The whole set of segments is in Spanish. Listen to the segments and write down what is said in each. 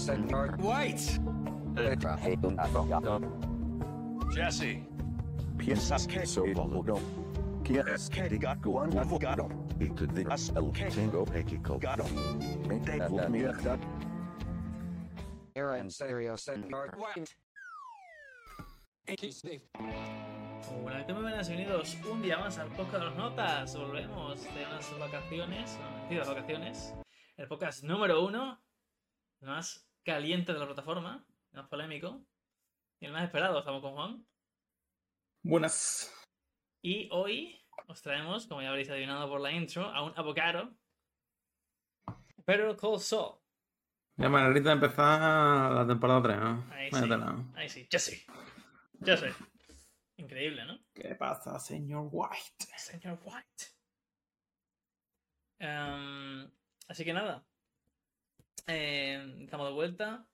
Senor White. Jesse. PSK so bolo. KSK got go on avogado. Into the SLK tango pekico gato. Mente mierda. Era en serio. Bienvenidos un día más al podcast de las notas. Volvemos de unas vacaciones, no, mentira, vacaciones. El podcast número uno, el más caliente de la plataforma, el más polémico y el más esperado. Estamos con Juan. Buenas. Y hoy os traemos, como ya habréis adivinado por la intro, a un abogado. Better Call Saul. Ya manerita de empezar la temporada 3, ¿no? Ahí sí. Ahí sí, ya sé. Ya sé. Increíble, ¿no? ¿Qué pasa, señor White? Señor White. Em, así que nada. Em, estamos de vuelta.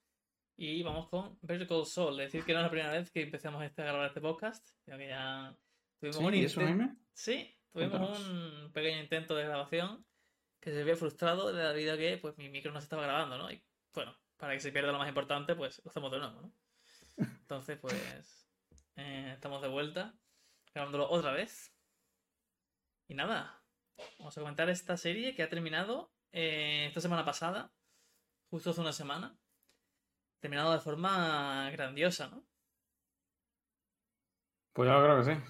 Y vamos con Better Call Saul. Decir que no es la primera vez que empezamos este- a grabar este podcast. sino que ya tuvimos un ¿Sí? ¿Y eso, inten- Jaime? Sí, tuvimos Cuéntanos. un pequeño intento de grabación que se había frustrado debido a que pues, mi micro no se estaba grabando, ¿no? Y bueno, para que se pierda lo más importante, pues lo hacemos de nuevo, ¿no? Entonces, pues eh, estamos de vuelta, grabándolo otra vez. Y nada, vamos a comentar esta serie que ha terminado eh, esta semana pasada, justo hace una semana. Terminado de forma grandiosa, ¿no? Pues yo creo que sí.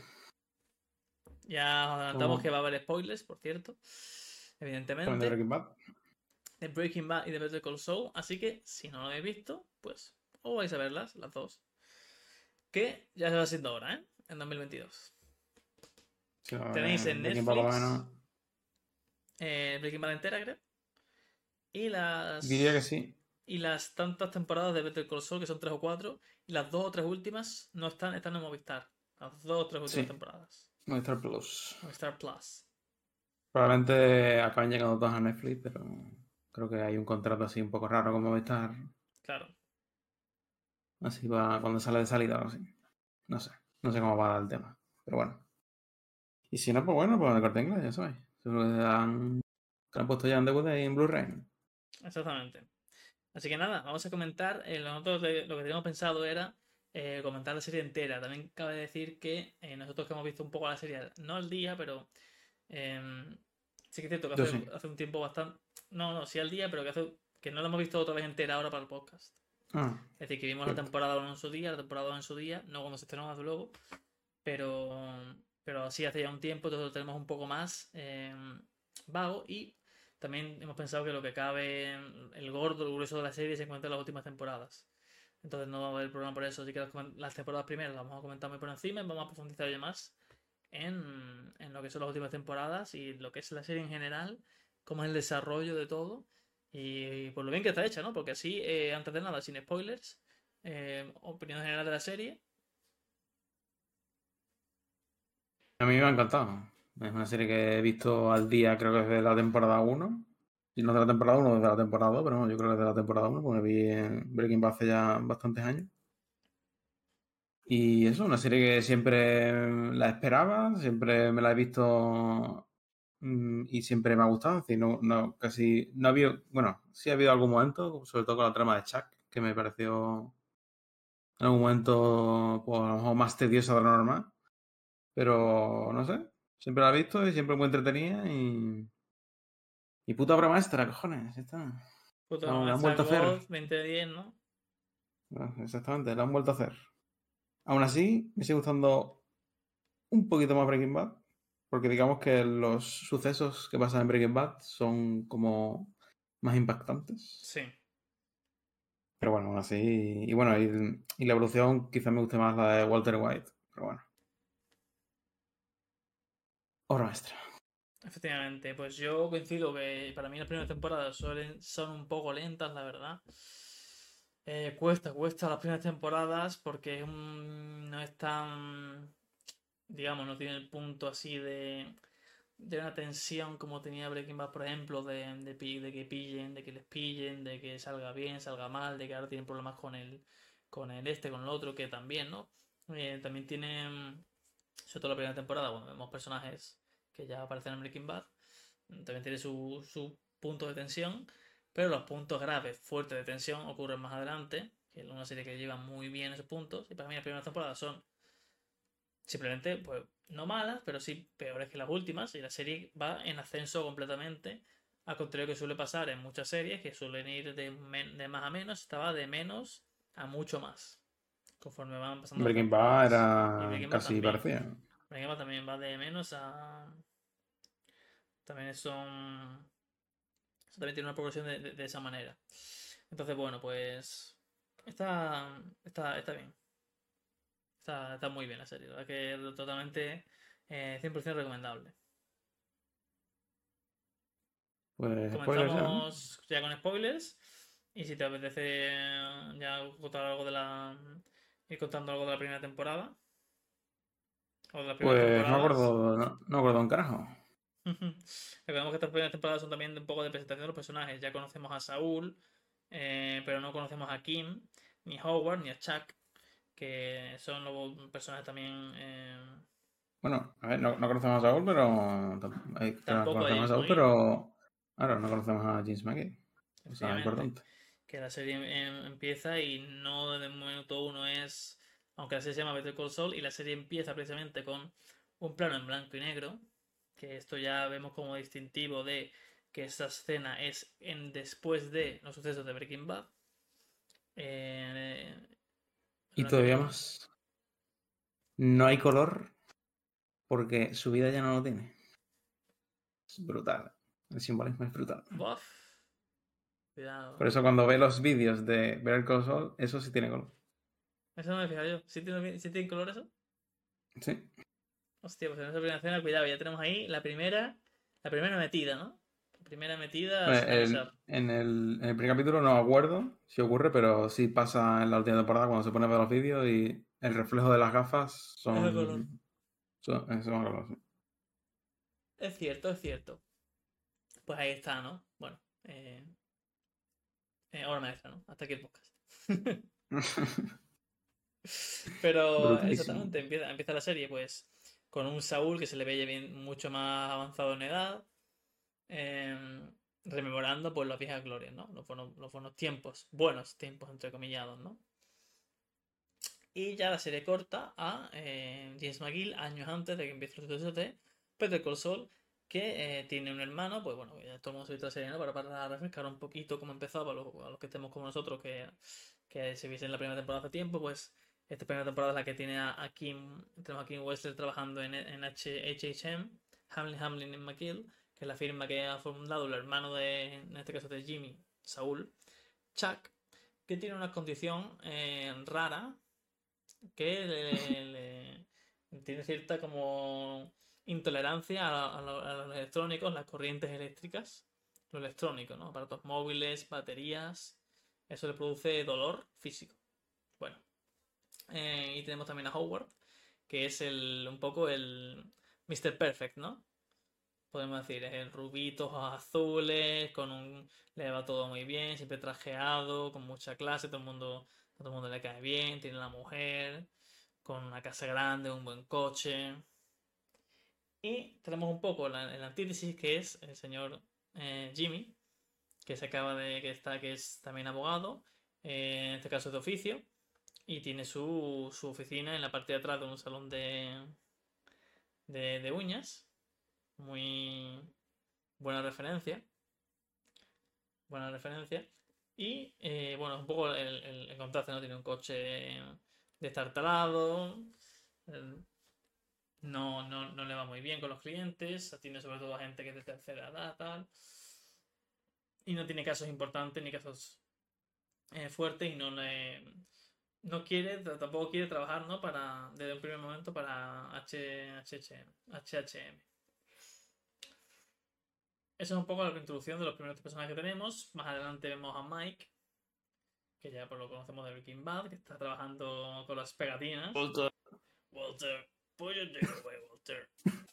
Ya os adelantamos ¿Cómo? que va a haber spoilers, por cierto. También de Evidentemente. Breaking Bad. de Breaking Bad y de Better Call Saul. Así que si no lo habéis visto, pues os vais a verlas, las dos. Que ya se va siendo hora, ¿eh? En 2022. Sí, Tenéis eh, en Breaking Bad Netflix. Eh, Breaking Bad entera, creo. Y las. Diría que sí. Y las tantas temporadas de Better Call Saul, que son tres o cuatro. Y las dos o tres últimas no están, están en Movistar. Las dos o tres últimas Sí. temporadas. Movistar Plus. Movistar Plus. Probablemente acaben llegando todos a Netflix, pero creo que hay un contrato así un poco raro con Movistar. Claro. Así va cuando sale de salida o así. No sé. No sé cómo va a dar el tema. Pero bueno. Y si no, pues bueno, pues el corte inglés, ya sabéis. Seguro que han, que han puesto ya en DVD y en Blu-ray. Exactamente. Así que nada, vamos a comentar. eh, nosotros de- lo que teníamos pensado era eh, comentar la serie entera. También cabe decir que eh, nosotros que hemos visto un poco la serie, no al día, pero em, sí que es cierto que hace, sí. hace un tiempo bastante. No, no, sí al día, pero que hace que no la hemos visto otra vez entera ahora para el podcast. Ah, Es decir, que vimos la temporada 1 en su día, la temporada 2 en su día, no cuando se estrenó desde luego, pero, pero sí hace ya un tiempo, entonces lo tenemos un poco más eh, vago y también hemos pensado que lo que cabe, el gordo, el grueso de la serie se encuentra en las últimas temporadas. Entonces no va a haber problema por eso, así que las, temporadas primeras las vamos a comentar muy por encima y vamos a profundizar ya más en, en lo que son las últimas temporadas y lo que es la serie en general, cómo es el desarrollo de todo y por lo bien que está hecha, ¿no? Porque así, eh, antes de nada, sin spoilers, eh, opinión general de la serie. A mí me ha encantado. Es una serie que he visto al día, creo que desde la temporada 1. Si no de la temporada 1, desde la temporada 2, pero bueno, yo creo que desde la temporada 1, porque vi en Breaking Bad hace ya bastantes años. Y eso, una serie que siempre la esperaba, siempre me la he visto mm, y siempre me ha gustado. No, no, casi, no ha habido, bueno, sí ha habido algún momento, sobre todo con la trama de Chuck, que me pareció en algún momento pues, a lo mejor más tediosa de lo normal. Pero no sé, siempre la he visto y siempre muy entretenida y. Y puta obra maestra, cojones, está. Puto, No, la han vuelto a hacer. Wolf, 2010, ¿no? Exactamente, la han vuelto a hacer. Aún así, me sigue gustando un poquito más Breaking Bad, porque digamos que los sucesos que pasan en Breaking Bad son como más impactantes. Sí. Pero bueno, aún así. Y bueno, y, y la evolución quizás me guste más la de Walter White, pero bueno. Obra maestra. Efectivamente, pues yo coincido que para mí las primeras temporadas suelen, son un poco lentas, la verdad. Eh, cuesta, cuesta las primeras temporadas porque un- no es tan, digamos, no tiene el punto así de, de una tensión como tenía Breaking Bad, por ejemplo, de, de, de que pillen, de que les pillen, de que salga bien, salga mal, de que ahora tienen problemas con el, con el este, con el otro, que también, ¿no? Eh, también tiene, mm, sobre todo la primera temporada, cuando vemos personajes que ya aparecen en Breaking Bad, también tiene su, su punto de tensión, pero los puntos graves, fuertes de tensión ocurren más adelante, que es una serie que lleva muy bien esos puntos, y para mí las primeras temporadas son simplemente, pues, no malas, pero sí peores que las últimas, y la serie va en ascenso completamente, al contrario que suele pasar en muchas series, que suelen ir de, de más a menos, estaba de menos a mucho más, conforme van pasando Breaking Bad era Breaking casi también. parecía. Breaking Bad también va de menos a. También son. eso también tiene una progresión de, de- de esa manera. Entonces, bueno, pues. Está. Está, está bien. Está, está muy bien la serie. La verdad que es totalmente. eh, 100% recomendable. Pues spoilers ya, ¿no? Comenzamos ya con spoilers. Y si te apetece ya contar algo de la. Ir contando algo de la primera temporada. O de las primeras Pues no temporadas. acuerdo, no, no acuerdo un carajo. Recordemos que estas primeras temporadas son también de un poco de presentación de los personajes. Ya conocemos a Saúl, eh, pero no conocemos a Kim, ni a Howard, ni a Chuck, que son los personajes también. eh, Bueno, a ver, no, no conocemos a Saúl, pero. eh, Tampoco conocemos a Saúl, pero. Ahora no conocemos a James. Eso es importante. Que la serie em- empieza y no desde el minuto uno es. Aunque la serie se llama Better Call Saul y la serie empieza precisamente con un plano en blanco y negro, que esto ya vemos como distintivo de que esta escena es en después de los sucesos de Breaking Bad. Eh, Y todavía más. No hay color porque su vida ya no lo tiene. Es brutal. El simbolismo es brutal. Buf. Cuidado. Por eso cuando ve los vídeos de Better Call Saul, eso sí tiene color. Eso no me he fijado yo. ¿Sí tiene, sí tiene color eso? Sí. Hostia, pues en esa primera escena, cuidado, ya tenemos ahí la primera. La primera metida, ¿no? La primera metida. El- en, el, en el primer capítulo no acuerdo si ocurre, pero sí pasa en la última temporada cuando se pone a ver los vídeos y el reflejo de las gafas son. de color. son, son color, sí. Es cierto, es cierto. Pues ahí está, ¿no? Bueno, eh, eh, obra maestra, ¿no? Hasta aquí el podcast. Pero exactamente, empieza, empieza la serie, pues, con un Saúl que se le ve ya bien, mucho más avanzado en edad, em, rememorando pues las viejas glorias, ¿no? Los buenos, los buenos tiempos, buenos tiempos, entre comillados, ¿no? Y ya la serie corta a eh, James McGill años antes de que empiece el suceso de Peter Call Saul, que eh, tiene un hermano, pues bueno, ya todo el mundo serie, ¿no? Para, para refrescar un poquito cómo empezaba, a los, que estemos como nosotros, que, que se viesen la primera temporada hace tiempo, pues esta primera temporada es la que tiene a, Kim, tenemos a Kim Wessler trabajando en, en HHM, Hamlin Hamlin en McGill, que es la firma que ha fundado el hermano de, en este caso de Jimmy, Saúl, Chuck, que tiene una condición eh, rara que le- tiene cierta como intolerancia a, a lo- a los electrónicos, las corrientes eléctricas, lo electrónico, ¿no? Aparatos móviles, baterías, eso le produce dolor físico. Bueno, eh, y tenemos también a Howard, que es el un poco el Mr. Perfect, ¿no? Podemos decir, el rubito, ojos azules, con un le va todo muy bien, siempre trajeado, con mucha clase, todo el mundo, a todo el mundo le cae bien, tiene la mujer, con una casa grande, un buen coche. Y tenemos un poco la, antítesis que es el señor eh, Jimmy, que se acaba de. que está, que es también abogado, eh, en este caso de oficio, y tiene su, su oficina en la parte de atrás de un salón de, de, uñas. Muy buena referencia. Buena referencia. Y eh, bueno, un poco el, el, contraste, ¿no? Tiene un coche destartalado. el- no, no, no le va muy bien con los clientes. Atiende sobre todo a gente que es de tercera edad, tal. Y no tiene casos importantes ni casos eh, fuertes y no le. No quiere, tampoco quiere trabajar, ¿no? Para, desde un primer momento para HHM. HHM. Esa es un poco la introducción de los primeros personajes que tenemos. Más adelante vemos a Mike, que ya por lo conocemos de Breaking Bad, que está trabajando con las pegatinas. Walter, Walter, put your dick away, Walter.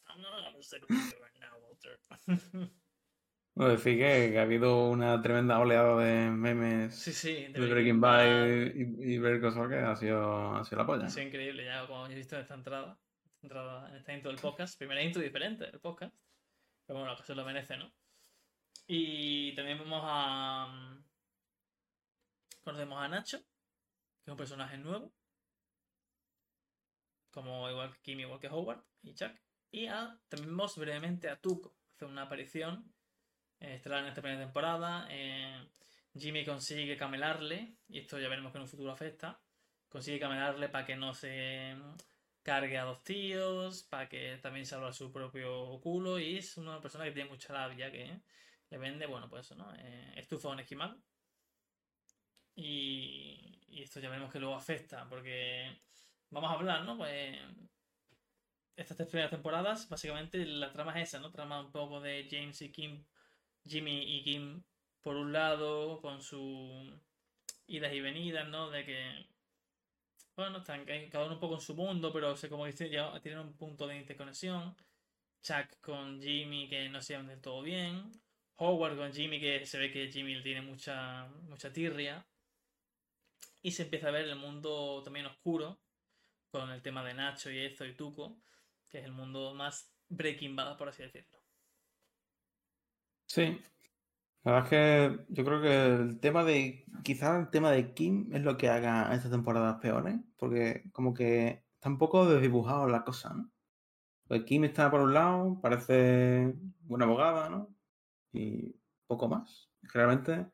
I'm not having sex with you right now, Walter. Bueno, decir que, que ha habido una tremenda oleada de memes sí, sí, de Breaking Bad y, y Saul que ha sido, ha sido la polla. Ha sido increíble, ya como he visto en esta entrada, esta entrada, en esta intro del podcast, primera intro diferente del podcast. Pero bueno, la ocasión lo merece, ¿no? Y también vemos a. mm, Conocemos a Nacho, que es un personaje nuevo. Como igual que Kim, igual que Howard y Chuck. Y vemos brevemente a Tuco. Hace una aparición eh, en esta primera temporada. eh, Jimmy consigue camelarle, y esto ya veremos que en un futuro afecta. Consigue camelarle para que no se mm, cargue a dos tíos, para que también salva su propio culo. Y es una persona que tiene mucha labia, que le vende, bueno, pues eso, ¿no? Eh, estufa un esquimal. Y, y esto ya veremos que luego afecta, porque vamos a hablar, ¿no? Pues estas tres primeras temporadas, básicamente la trama es esa, ¿no? Trama un poco de James y Kim, Jimmy y Kim por un lado, con sus idas y venidas, ¿no? De que, bueno, están ca- cada uno un poco en su mundo, pero se como que ya tienen un punto de interconexión. Chuck con Jimmy que no se llevan del todo bien. Howard con Jimmy que se ve que Jimmy tiene mucha, mucha tirria. Y se empieza a ver el mundo también oscuro, con el tema de Nacho y esto y Tuco, que es el mundo más Breaking Bad, por así decirlo. Sí. La verdad es que yo creo que el tema de. Quizás el tema de Kim es lo que haga a estas temporadas peores. Porque como que está un poco desdibujado la cosa, ¿no? Pues Kim está por un lado, parece buena abogada, ¿no? Y poco más. Realmente.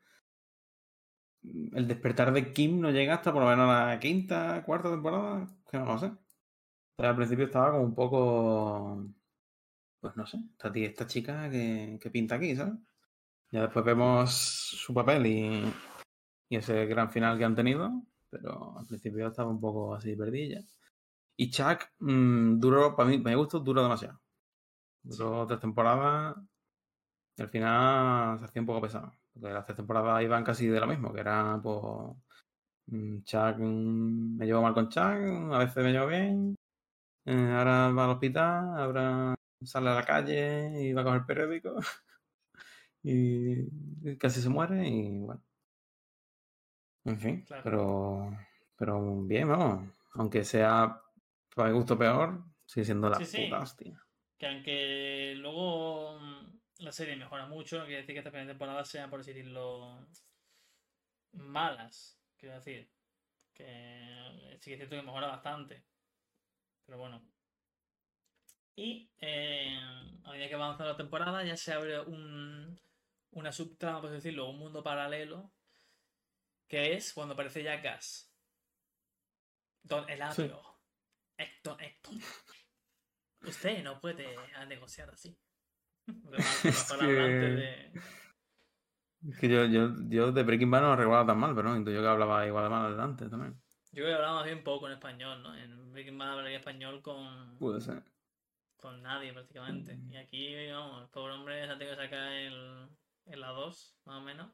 El despertar de Kim no llega hasta por lo menos la quinta, cuarta temporada, que no lo sé. Pero al principio estaba como un poco. Pues no sé, esta, tía- esta chica que, que pinta aquí, ¿sabes? Ya después vemos su papel y, y ese gran final que han tenido, pero al principio estaba un poco así perdida. Y Chuck mm, duró, para mí, para mi gusto, duró demasiado. Duró tres temporadas y al final se hacía un poco pesado. Porque las tres temporadas iban casi de lo mismo, que era pues Chuck mm, me llevo mal con Chuck, a veces me llevo bien, eh, ahora va al hospital, ahora sale a la calle y va a coger periódico y casi se muere y bueno. En fin, Claro. pero pero bien, vamos. Aunque sea para mi gusto peor, sigue siendo la Sí, sí. puta hostia. Que aunque luego mm, la serie mejora mucho, no quiere decir que esta primera temporada sean, por decirlo, malas. Quiero decir, que sí que es cierto que mejora bastante. Pero bueno. Y eh, a medida que avanza la temporada ya se abre un, una subtrama, por decirlo, un mundo paralelo, que es cuando aparece Gas. Don Eladio. Héctor, Héctor. Usted no puede negociar así. Es que- de- Es que yo, yo, yo de Breaking Bad no lo recuerdo tan mal, pero no, yo que hablaba igual de mal de antes también. Yo creo que hablaba más bien poco en español, ¿no? En Breaking Bad hablaría español con, Puede ser. con nadie prácticamente. Y aquí, vamos, el pobre hombre se ha tenido que sacar el, el A2, más o menos,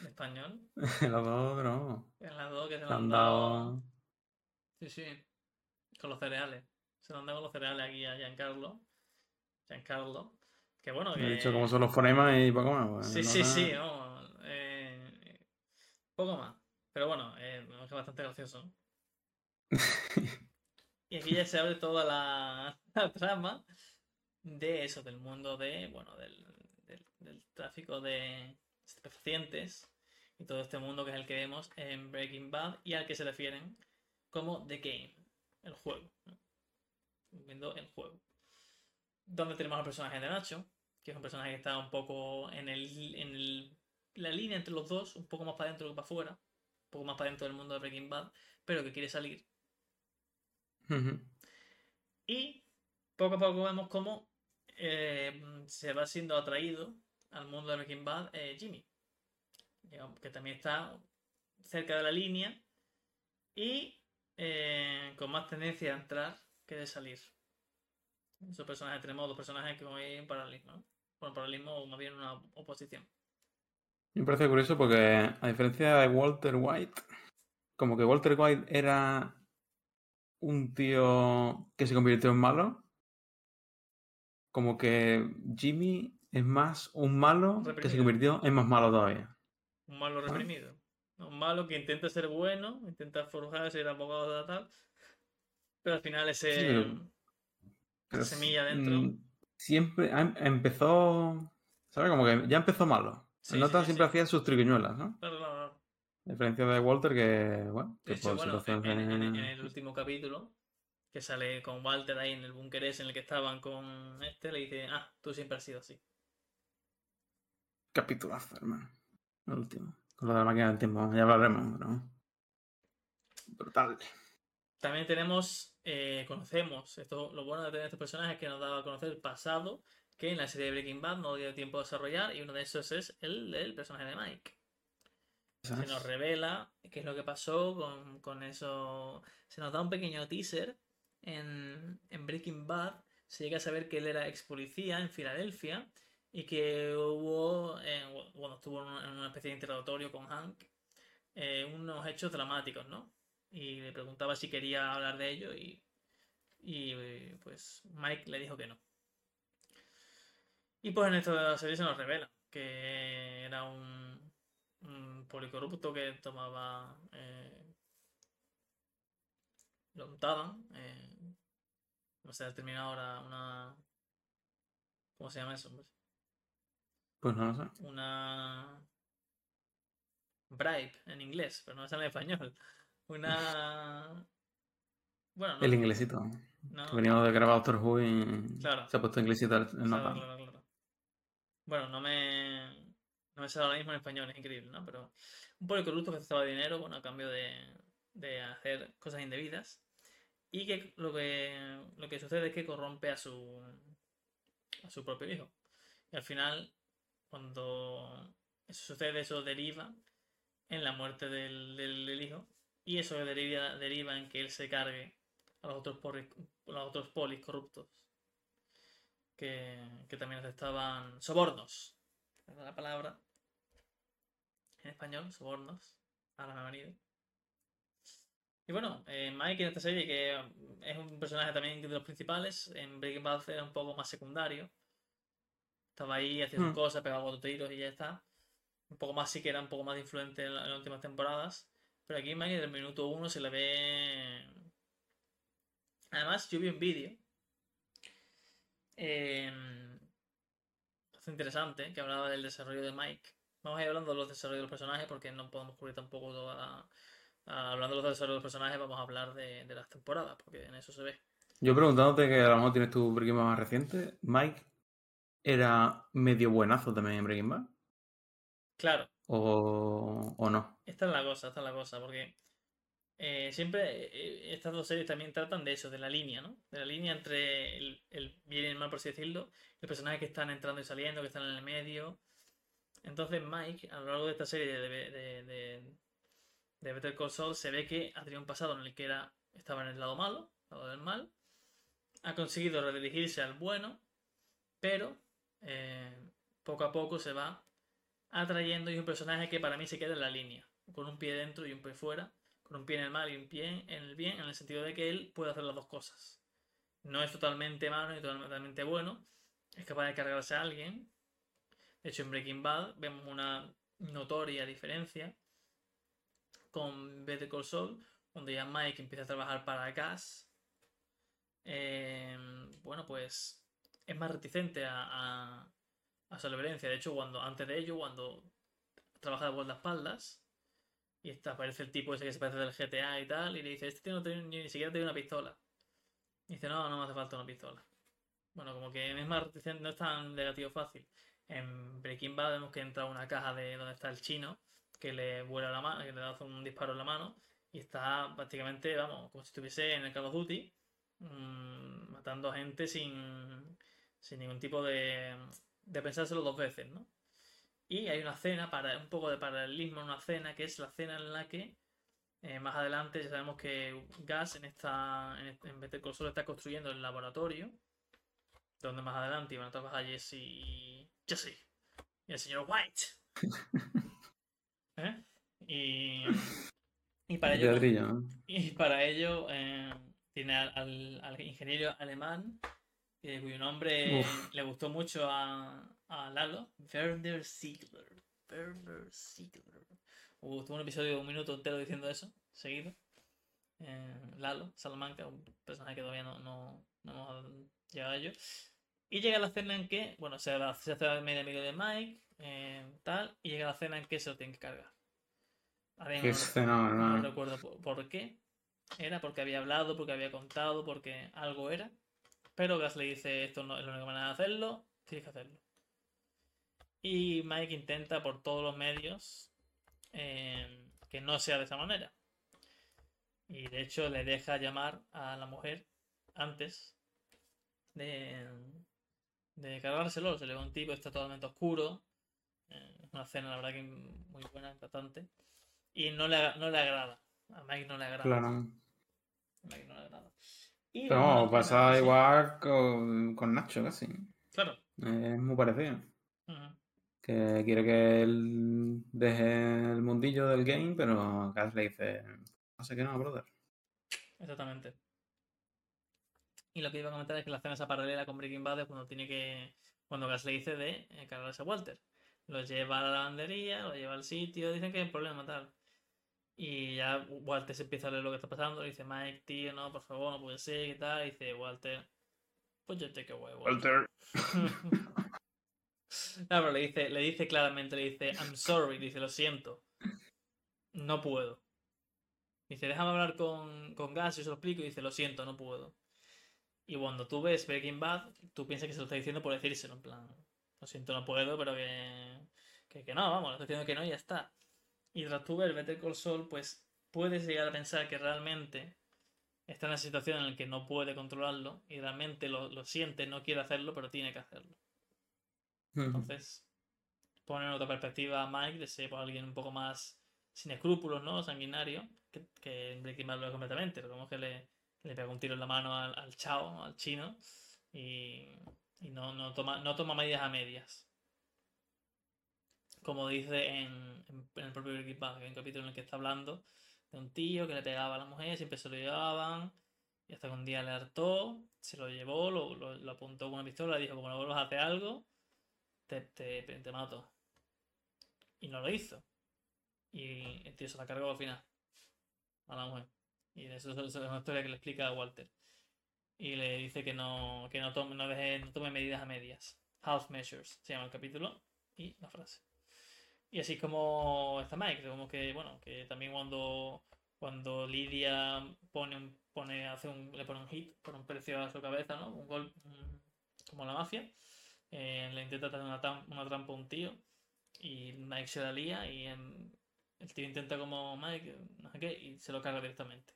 de español. Dos, pero vamos, El A2 que se lo han dado. Sí, sí. Con los cereales. Se lo han dado con los cereales aquí a Giancarlo. Giancarlo. Que bueno, que. He dicho cómo son los fonemas y poco más. pues, Sí, no sí, nada. sí, eh, poco más. Pero bueno, eh, parece bastante gracioso. Y aquí ya se abre toda la, la trama de eso, del mundo de, bueno, del, del, del tráfico de estupefacientes y todo este mundo que es el que vemos en Breaking Bad y al que se refieren como The Game, el juego. ¿no? Viendo el juego. Donde tenemos al personaje de Nacho, que es un personaje que está un poco en, el, en el- la línea entre los dos, un poco más para adentro que para afuera, un poco más para dentro del mundo de Breaking Bad, pero que quiere salir. Y poco a poco vemos cómo eh, se va siendo atraído al mundo de Breaking Bad eh, Jimmy, que también está cerca de la línea y eh, con más tendencia a entrar que de salir. Esos personajes tenemos dos personajes que hay un paralelismo, ¿no? Bueno, paralelismo o más bien una oposición. Me parece curioso porque, a diferencia de Walter White, como que Walter White era un tío que se convirtió en malo, como que Jimmy es más un malo que se convirtió en más malo todavía. Un malo reprimido. Un malo que intenta ser bueno, intenta forjar, ser abogado de tal, pero al final ese, Sí, Pero esa semilla dentro. Siempre em- empezó ¿Sabes? Como que ya empezó malo. Sí, el Nota sí, siempre sí. hacía sus triquiñuelas, ¿no? Claro, claro. A diferencia de Walter, que, bueno, De que hecho, por bueno, en, el último capítulo, que sale con Walter ahí en el búnker ese en el que estaban con este, le dice, ah, tú siempre has sido así. Capitulazo, hermano. El último. Con lo de la máquina del tiempo, ya hablaremos, pero... Brutal. También tenemos, eh, conocemos, esto, lo bueno de tener estos personajes es que nos daba a conocer el pasado que en la serie de Breaking Bad no dio tiempo a desarrollar y uno de esos es el del personaje de Mike. Se nos revela qué es lo que pasó con, con eso. Se nos da un pequeño teaser en, en Breaking Bad. Se llega a saber que él era ex policía en Filadelfia y que hubo, eh, bueno, estuvo en una, en una especie de interrogatorio con Hank, eh, unos hechos dramáticos, ¿no? Y le preguntaba si quería hablar de ello y, y eh, pues Mike le dijo que no. Y pues en esta serie se nos revela que era un, un policorrupto que tomaba. Eh, lo untaban. Eh, no sé, ha terminado ahora una. ¿Cómo se llama eso? hombre? Pues no lo sé. Una. Bribe en inglés, pero no sale en español. Una. Bueno, no, El inglesito. no, Que Veníamos de grabar Doctor Who y Claro. se ha puesto inglesito el Claro, nota. claro, claro. Bueno, no me. No me sale ahora mismo en español, es increíble, ¿no? Pero un policorrupto que aceptaba dinero, bueno, a cambio de, de hacer cosas indebidas. Y que lo que lo que sucede es que corrompe a su a su propio hijo. Y al final, cuando eso sucede, eso deriva en la muerte del, del- del hijo. Y eso deriva, deriva en que él se cargue a los otros, polis, los otros polis corruptos que, que también aceptaban sobornos. ¿Es la palabra? En español, sobornos. Ahora me ha venido. Y bueno, eh, Mike en esta serie, que es un personaje también de los principales, en Breaking Bad era un poco más secundario. Estaba ahí haciendo Hmm. cosas, pegaba cuatro tiros y ya está. Un poco más, sí que era un poco más influente en, la- en las últimas temporadas. Pero aquí Mike, desde el minuto uno, se le ve. Además, yo vi un vídeo eh, interesante que hablaba del desarrollo de Mike. Vamos a ir hablando de los desarrollos de los personajes porque no podemos cubrir tampoco toda la- Hablando de los desarrollos de los personajes, vamos a hablar de, de las temporadas, porque en eso se ve. Yo preguntándote que a lo mejor tienes tu Breaking Bad más reciente, Mike era medio buenazo también en Breaking Bad. Claro, O, o no. esta es la cosa, esta es la cosa, porque eh, siempre eh, estas dos series también tratan de eso, de la línea, ¿no? De la línea entre el, bien y el mal, por así decirlo, el personaje que están entrando y saliendo, que están en el medio. Entonces Mike, a lo largo de esta serie de, de, de, de Better Call Saul, se ve que ha tenido un pasado en el que era, estaba en el lado malo, el lado del mal, ha conseguido redirigirse al bueno, pero eh, poco a poco se va atrayendo y un personaje que para mí se queda en la línea, con un pie dentro y un pie fuera, con un pie en el mal y un pie en el bien, en el sentido de que él puede hacer las dos cosas. No es totalmente malo ni totalmente bueno, es capaz de cargarse a alguien. De hecho, en Breaking Bad vemos una notoria diferencia con Better Call Saul, donde ya Mike empieza a trabajar para Gas. Eh, bueno, pues es más reticente a, a su violencia. De hecho, cuando antes de ello, cuando trabaja de guardaespaldas y está, aparece el tipo ese que se parece del GTA y tal, y le dice, este tío no tiene, ni siquiera tiene una pistola. Y dice, no, no me hace falta una pistola. Bueno, como que es más no es tan negativo fácil. En Breaking Bad vemos que entra una caja de donde está el chino, que le vuela la mano, que le hace un disparo en la mano, y está prácticamente, vamos, como si estuviese en el Call of Duty, mmm, matando a gente sin, sin ningún tipo de, de pensárselo dos veces, ¿no? Y hay una cena, para un poco de paralelismo en una cena, que es la cena en la que eh, más adelante ya sabemos que Gas en esta en, en Better Call Saul está construyendo el laboratorio, donde más adelante iban a trabajar Jesse y Jesse y el señor White. ¿Eh? Y, y para ello, y para ello eh, tiene al, al- al ingeniero alemán, eh, cuyo nombre Uf. le gustó mucho a, a Lalo, Werner Ziegler. Werner Ziegler. Uh, tuvo un episodio de un minuto entero diciendo eso, seguido. Eh, Lalo, Salamanca, un personaje que todavía no, no, no hemos llegado a ello. Y llega la cena en que, bueno, se, se hace medio amigo de Mike, eh, tal, y llega la cena en que se lo tienen que cargar. Qué no- escena, no hermano. recuerdo por, por qué. Era porque había hablado, porque había contado, porque algo era. Pero Gas le dice, esto no es la única manera de hacerlo, tienes que hacerlo. Y Mike intenta por todos los medios eh, que no sea de esa manera. Y de hecho le deja llamar a la mujer antes de, de cargárselo. Se le ve un tipo, está totalmente oscuro. Eh, una escena, la verdad, que muy buena, impactante. Y no le, no le agrada. A Mike no le agrada. Claro. A Mike no le agrada. Y vamos, pasa igual con, con Nacho casi. Claro. Es muy parecido. Que quiere que él deje el mundillo del game, pero Gas le dice, no sé qué no, brother. Exactamente. Y lo que iba a comentar es que la escena esa paralela con Breaking Bad es cuando tiene que. Cuando Gas le dice de eh, cargarse a Walter. Lo lleva a la lavandería, lo lleva al sitio, dicen que hay problema tal. Y ya Walter se empieza a leer lo que está pasando, le dice Mike, tío, no, por favor, no puede ser, y tal. Y dice Walter, pues yo te que huevo. No, pero le dice, le dice claramente, le dice, I'm sorry, dice, lo siento. No puedo. Dice, déjame hablar con, con Gas, yo se lo explico, y dice, lo siento, no puedo. Y cuando tú ves Breaking Bad, tú piensas que se lo está diciendo por decírselo, en plan, lo siento, no puedo, pero que, que, que no, vamos, le estoy diciendo que no y ya está. Y tras tú ver Better Call Saul, pues puedes llegar a pensar que realmente está en una situación en la que no puede controlarlo y realmente lo, lo siente, no quiere hacerlo, pero tiene que hacerlo. Entonces, pone en otra perspectiva a Mike de ser pues, alguien un poco más sin escrúpulos, ¿no? Sanguinario, que, que en Breaking Bad lo es completamente. Pero como que le, le pega un tiro en la mano al, al chao, al chino, y, y no, no, toma, no toma medidas a medias. Como dice en, el propio Breaking Bad, hay un capítulo en el que está hablando de un tío que le pegaba a la mujer, siempre se lo llevaban, y hasta que un día le hartó, se lo llevó, lo, apuntó con una pistola y dijo, como no vuelvas a hacer algo, te, te, te mato. Y no lo hizo. Y el tío se la cargó al final. A la mujer. Y eso, eso es una historia que le explica a Walter. Y le dice que no, que no tome, no deje, no tome medidas a medias. Half measures se llama el capítulo. Y la frase. Y así como está Mike, como que, bueno, que también cuando, cuando Lidia pone un, pone, hace un, le pone un hit por un precio a su cabeza, ¿no? Un gol un- como la mafia. Eh, le intenta hacer una, trampa a un tío y Mike se la lía y el tío intenta como Mike, no sé qué, y se lo carga directamente.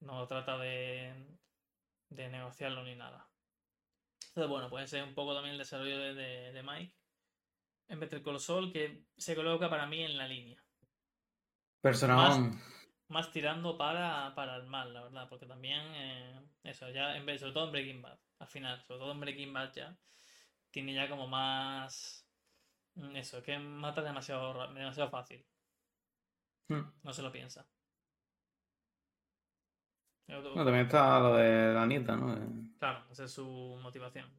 No trata de, de negociarlo ni nada. Entonces, bueno, puede ser un poco también el desarrollo de, de, de Mike en Better Call Saul que se coloca para mí en la línea. Personal. Más tirando para, para el mal, la verdad, porque también eh, eso, ya en vez, sobre todo en Breaking Bad, al final, sobre todo en Breaking Bad ya, tiene ya como más mm, eso, que mata demasiado, demasiado fácil, Hmm. no se lo piensa. Otro- Bueno, también está lo de la nieta, ¿no? Claro, esa es su motivación.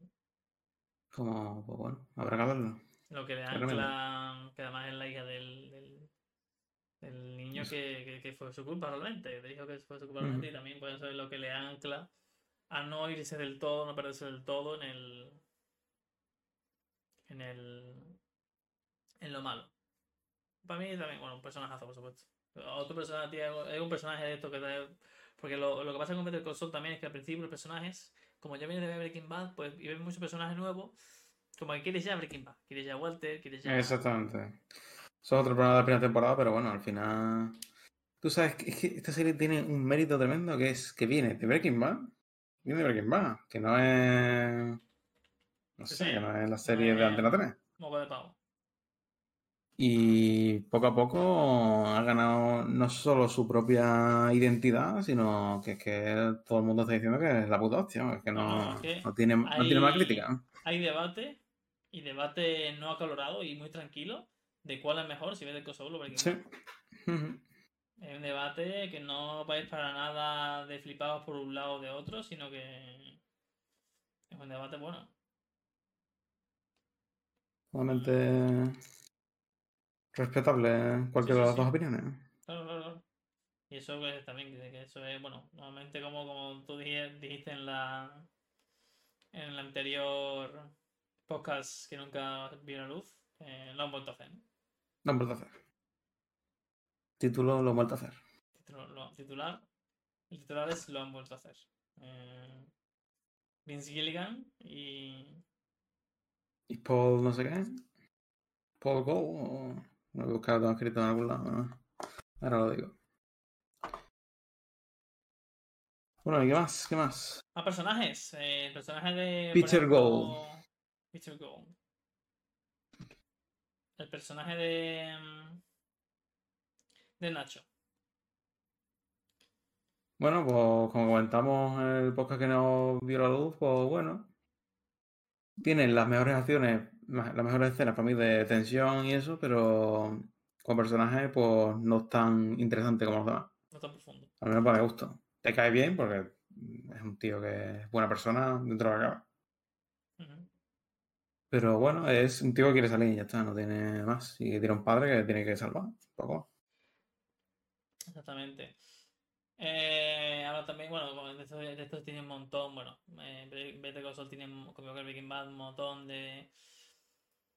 Como, pues bueno, habrá que verlo. Lo que le ancla, que además es la hija del, del, del niño que, que, que fue su culpa realmente, dijo que fue su culpa realmente, y también puede ser lo que le ancla a no irse del todo, no perderse del todo en el. en el. en lo malo. Para mí también, bueno, un personajazo, por supuesto. Otro personaje, tío, es un personaje de esto que te- Porque lo, lo que pasa con Better Saul también es que al principio los personajes, como ya vienes de Breaking Bad, pues y ves muchos personajes nuevos, como que quieres ya Breaking Bad, quieres ya Walter, quieres ya. Exactamente. Eso es otro programa de la primera temporada, pero bueno, al final. Tú sabes que, es que esta serie tiene un mérito tremendo que es que viene de Breaking Bad. Viene de Breaking Bad, que no es. No sé, sí. que no es la serie de es- Antena 3. Moco de pavo. Y poco a poco ha ganado no solo su propia identidad, sino que es que todo el mundo está diciendo que es la puta hostia, es que No, no, no, es que no tiene, no tiene más crítica. Hay debate, y debate no acalorado y muy tranquilo, de cuál es mejor, si ves de Kosovo o Sí. Es un debate que no vais para nada de flipados por un lado o de otro, sino que es un debate bueno. Totalmente respetable cualquiera Sí, de las dos opiniones. Claro, claro, claro. Y eso también, que eso es, bueno, normalmente como, como tú dijiste en la en el anterior podcast que nunca vio la luz, eh, lo han vuelto a hacer. ¿no? Lo han vuelto a hacer. Título lo han vuelto a hacer. Titular, lo- titular, el titular es lo han vuelto a hacer. Eh, Vince Gilligan y Y Paul no sé qué. Paul Gold. O... Lo he buscado escrito en algún lado. ¿no? Ahora lo digo. Bueno, ¿y qué más? ¿Qué más? Ah, personajes. eh, el personaje de. Peter ejemplo, Gold. Peter Gold. El personaje de. mm, De Nacho. Bueno, pues como comentamos en el podcast que nos vio la luz, pues bueno. Tienen las mejores acciones, las mejores escenas para mí de tensión y eso, pero con personajes pues no es tan interesante como los demás. No tan profundo. Al menos para mi gusto. Te cae bien porque es un tío que es buena persona dentro de la cama. Pero bueno, es un tío que quiere salir y ya está, no tiene más. Y tiene un padre que tiene que salvar. un poco. Exactamente. Eh, ahora también, bueno, de estos, de estos tiene un montón, bueno, eh, Better Call Saul tiene, como que Breaking Bad, un montón de,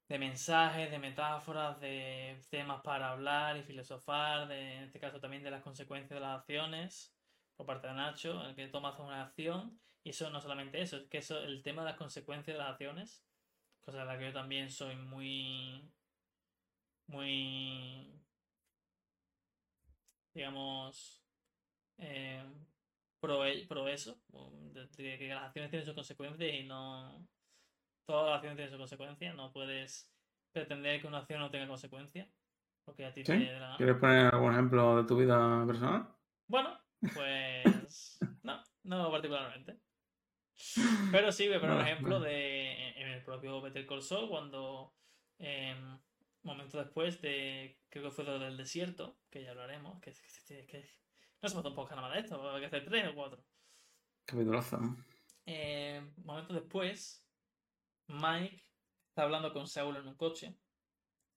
de mensajes, de metáforas, de temas para hablar y filosofar, de, en este caso también de las consecuencias de las acciones por parte de Nacho, el que toma una acción, y eso no solamente eso, es que eso, el tema de las consecuencias de las acciones, cosa de la que yo también soy muy, muy, digamos, eh, pro, pro eso, de, de que las acciones tienen sus consecuencias y no. Todas las acciones tienen sus consecuencias, no puedes pretender que una acción no tenga consecuencias, porque a ti ¿Sí? te dé la gana. ¿Quieres poner algún ejemplo de tu vida personal? Bueno, pues. no, no particularmente. Pero sí, voy a poner un Vale, ejemplo de en el propio Better Call Saul, cuando. momento después de. Creo que fue lo del desierto, que ya hablaremos. Que, que- que- no se me un poco nada más de esto, hay que hacer tres o cuatro. Capitulazo. Eh, momento después, Mike está hablando con Saul en un coche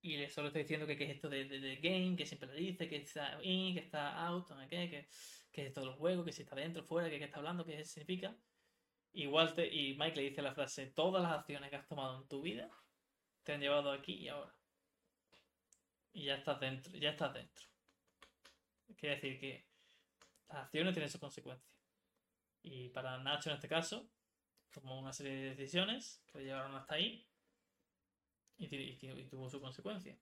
y le solo está diciendo que qué es esto de, de, de game, que siempre le dice que está in, que está out, no sé qué, que, que es esto de los juegos, que si está dentro, fuera, que qué está hablando, qué significa. Y, Walter, y Mike le dice la frase, todas las acciones que has tomado en tu vida te han llevado aquí y ahora. Y ya estás dentro, ya estás dentro. Quiere decir que las acciones tienen sus consecuencias. Y para Nacho en este caso, tomó una serie de decisiones que le llevaron hasta ahí y, tuvo su consecuencia.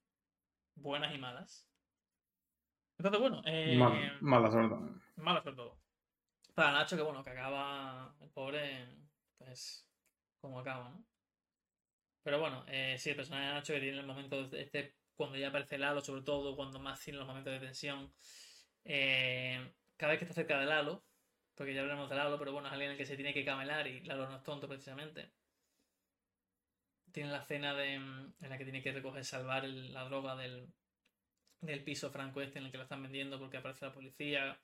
Buenas y malas. Entonces, bueno, eh, Mal- mala suerte. malas sobre todo. Para Nacho, que bueno, que acaba el pobre, pues, como acaba, ¿no? Pero bueno, eh, sí, el personaje de Nacho que tiene el momento, de este, cuando ya aparece Lalo, sobre todo, cuando más tiene los momentos de tensión, eh, cada vez que está cerca de Lalo, porque ya hablaremos de Lalo, pero bueno, es alguien en el que se tiene que camelar y Lalo no es tonto precisamente. Tiene la escena de, mm, en la que tiene que recoger, salvar el- la droga del, del piso franco este en el que la están vendiendo porque aparece la policía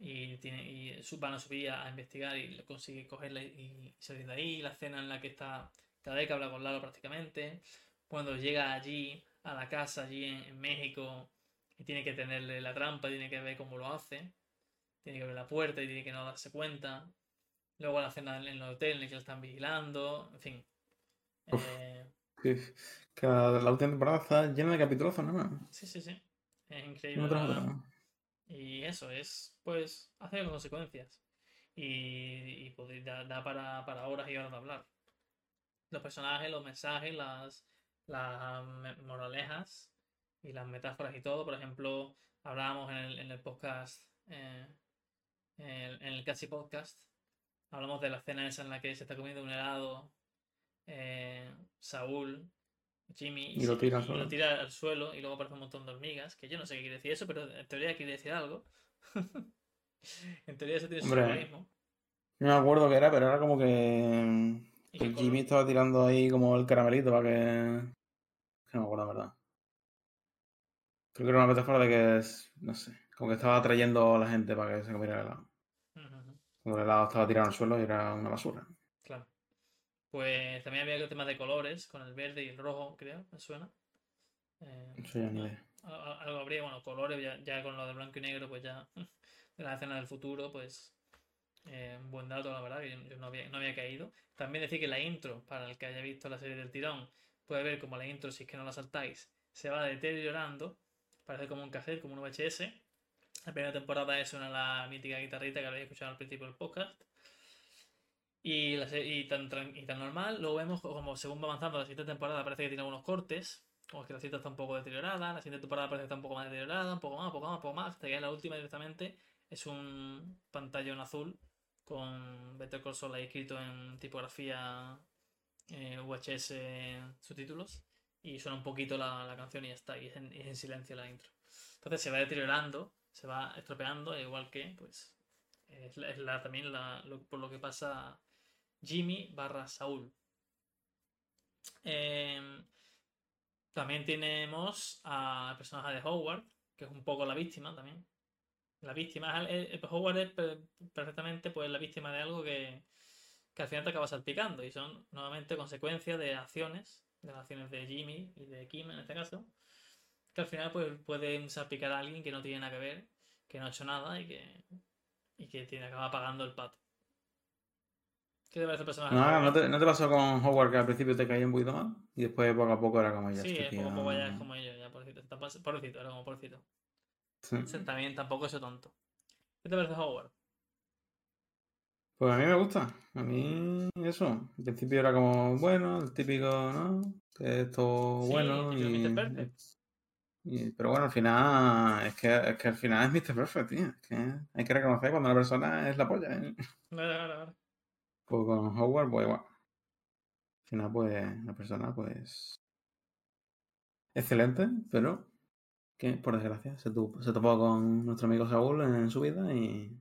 y, tiene, y su- van a subir a investigar y consigue cogerla y, y salir de ahí. La escena en la que está que habla con Lalo prácticamente. Cuando llega allí, a la casa, allí en, en México, y tiene que tenerle la trampa, tiene que ver cómo lo hace. Tiene que abrir la puerta y tiene que no darse cuenta. Luego la escena en el hotel en el que lo están vigilando. En fin. Uf. Eh, Que, la, última temporada está llena de capítulos, ¿no? sí, sí, sí. Es increíble la tras verdad. otro. Y eso es, pues, hace consecuencias. Y, pues, da, para, para horas y horas de hablar. Los personajes, los mensajes, las, las moralejas y las metáforas y todo. Por ejemplo, hablábamos en el, en el podcast, eh, en, el, en el casi podcast, hablamos de la escena esa en la que se está comiendo un helado eh, Saúl, Jimmy, Y lo tira al y suelo. lo tira al suelo y luego aparece un montón de hormigas, que yo no sé qué quiere decir eso, pero en teoría quiere decir algo. en teoría eso tiene su Hombre. simbolismo. No me acuerdo qué era, pero era como que, que Jimmy estaba tirando ahí como el caramelito para que... que no me acuerdo, verdad. Creo que era una metáfora de que, es, no sé, como que estaba atrayendo a la gente para que se comiera el helado. Como el helado estaba tirado al suelo y era una basura. Pues también había temas de colores, con el verde y el rojo, creo, me suena. Eh, ni no, Algo habría, bueno, colores, ya, ya con lo de blanco y negro, pues ya, de la escena del futuro, pues Eh, un buen dato, la verdad, que yo, yo no, había, no había caído. También decir que la intro, para el que haya visto la serie del tirón, puede ver como la intro, si es que no la saltáis, se va deteriorando. Parece como un cassette, como un VHS. La primera temporada es una la mítica guitarrita que habéis escuchado al principio del podcast. Y, la y, tan, y tan normal, luego vemos como según va avanzando la siguiente temporada parece que tiene algunos cortes, como que la cinta está un poco deteriorada, la siguiente temporada parece que está un poco más deteriorada, un poco más, un poco más, un poco más, hasta que en la última directamente es un pantallón azul con Better Call Saul ahí escrito en tipografía eh, VHS subtítulos. Y suena un poquito la, la canción y ya está, y es en, y es en silencio la intro. Entonces se va deteriorando, se va estropeando, igual que pues es, la, es la- también por lo que pasa Jimmy barra Saúl. Em, también tenemos al personaje de Howard, que es un poco la víctima también. La víctima, es- es- Howard es per- perfectamente pues la víctima de algo que, que al final te acaba salpicando y son nuevamente consecuencias de acciones, de las acciones de Jimmy y de Kim en este caso, que al final pues pueden salpicar a alguien que no tiene nada que ver, que no ha hecho nada y que, y que tiene, acaba pagando el pato. ¿Qué te parece el personaje? No? ¿no, te, ¿No te pasó con Howard que al principio te caía un poquito? Y después poco a poco era como ya Sí, este poco a poco ya es como ellos, ya pobrecito. Pobrecito, era como pobrecito. Sí. También tampoco es tonto. ¿Qué te parece Howard? Pues a mí me gusta. A mí eso. Al principio era como, bueno, el típico, ¿no? Que es todo Sí, bueno. y, Mr. Perfect. y- pero bueno, al final, es que, es que al final es Mr. Perfect, tío. Es que hay que reconocer cuando una persona es la polla. ¿eh? Vale, vale, vale. Pues con Howard, pues igual. Al final, pues, la persona, pues. Excelente, pero que por desgracia se, topó con nuestro amigo Saúl en su vida y,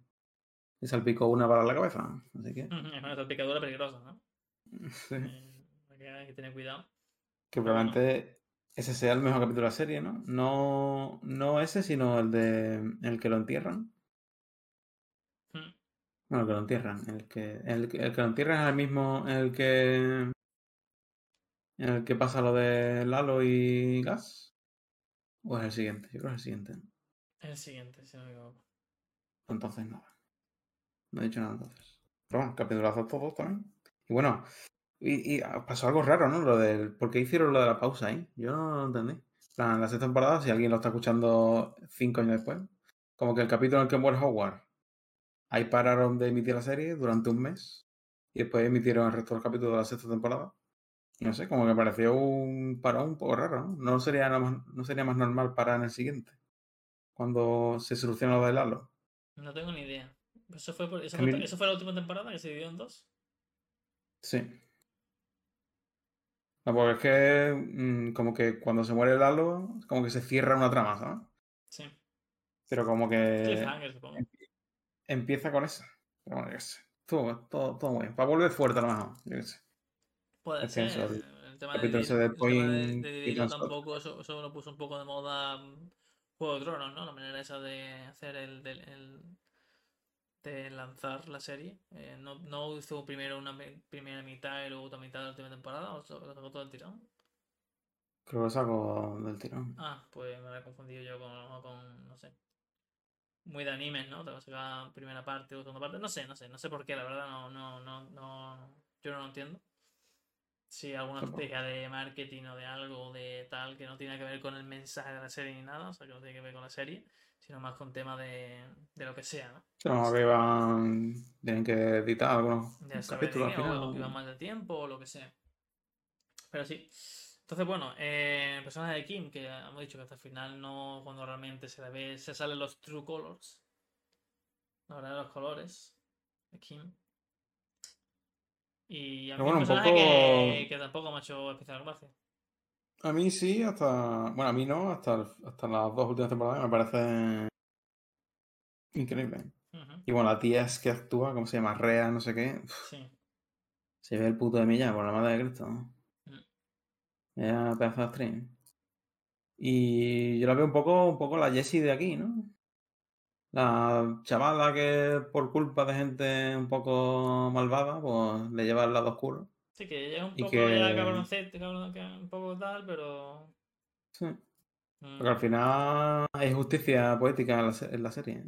y salpicó una para la cabeza. Así que, Es una salpicadura peligrosa, ¿no? sí. Eh, hay que- hay que tener cuidado. que probablemente ese sea el mejor capítulo de la serie, ¿no? No, no ese, sino el de el que lo entierran. Bueno, el que lo entierran. El que, el, que- el que lo entierran es el mismo, el que. El que pasa lo de Lalo y Gas. ¿O es el siguiente? Yo creo que es el siguiente. El siguiente, si no me equivoco. Entonces nada. No he dicho nada entonces. Pero bueno, capitulazo todos también. Y bueno, y, y ah, pasó algo raro, ¿no? Lo del. ¿Por qué hicieron lo de la pausa ahí? Yo no lo entendí. En plan, la sexta temporada, si alguien lo está escuchando cinco años después, como que el capítulo en el que muere Howard, ahí pararon de emitir la serie durante un mes y después emitieron el resto del capítulo de la sexta temporada. Y no sé, como que pareció un parón un poco raro, ¿no? No sería, más, no sería más normal parar en el siguiente, cuando se soluciona lo de Lalo. No tengo ni idea. ¿Eso fue, por- eso, fue, eso fue la última temporada que se dividió en dos? Sí. No, porque es que mm, como que cuando se muere Lalo, como que se cierra una trama, ¿sabes? Sí. Pero como que Cliffhanger, supongo. Empieza con eso. Pero bueno, yo qué sé. Todo, todo, todo muy bien. Para volver fuerte a lo mejor, yo qué sé. Puede es que ser. el El tema de de el de, Point de Gunshot. tampoco, eso, eso lo puso un poco de moda mm, Juego de Tronos, ¿no? La manera esa de hacer el, el- de lanzar la serie. Eh, no, no hizo primero una me- primera mitad y luego otra mitad de la última temporada, o lo sacó todo el tirón. Creo que saco del tirón. Ah, pues me he confundido yo con, con, no sé. Muy de animes, ¿no? Te vas a sacar primera parte o segunda parte. No sé, no sé, no sé por qué, la verdad, no, no, no, no, yo no lo entiendo. Si alguna Tampoco. estrategia de marketing o de algo de tal que no tiene que ver con el mensaje de la serie ni nada, o sea, que no tiene que ver con la serie, sino más con tema de, de lo que sea, ¿no? Mejor que iban. Tienen que editar algunos capítulos al final. o que iban más de tiempo o lo que sea. Pero sí. Entonces, bueno, eh, personaje de Kim, que hemos dicho que hasta el final no, cuando realmente se le ve, se salen los true colors. La verdad, los colores de Kim. Y a mí bueno, un un personaje poco- que, que tampoco me ha hecho especial gracia. A mí sí, hasta. Bueno, a mí no, hasta, hasta las dos últimas temporadas me parece increíble. Y bueno, la tía es que actúa, ¿cómo se llama? Rea, no sé qué. Sí. Se ve el puto de Milla, por la madre de Cristo. Mm. Ella pedazo de actriz. Y yo la veo un poco, un poco la Jessie de aquí, ¿no? La chavala que por culpa de gente un poco malvada, pues le lleva al lado oscuro. Sí, que llega un Y poco que- ya cabroncete, cabrón, un poco tal, pero. Sí. mm, Porque al final hay justicia poética en la, se- en la serie.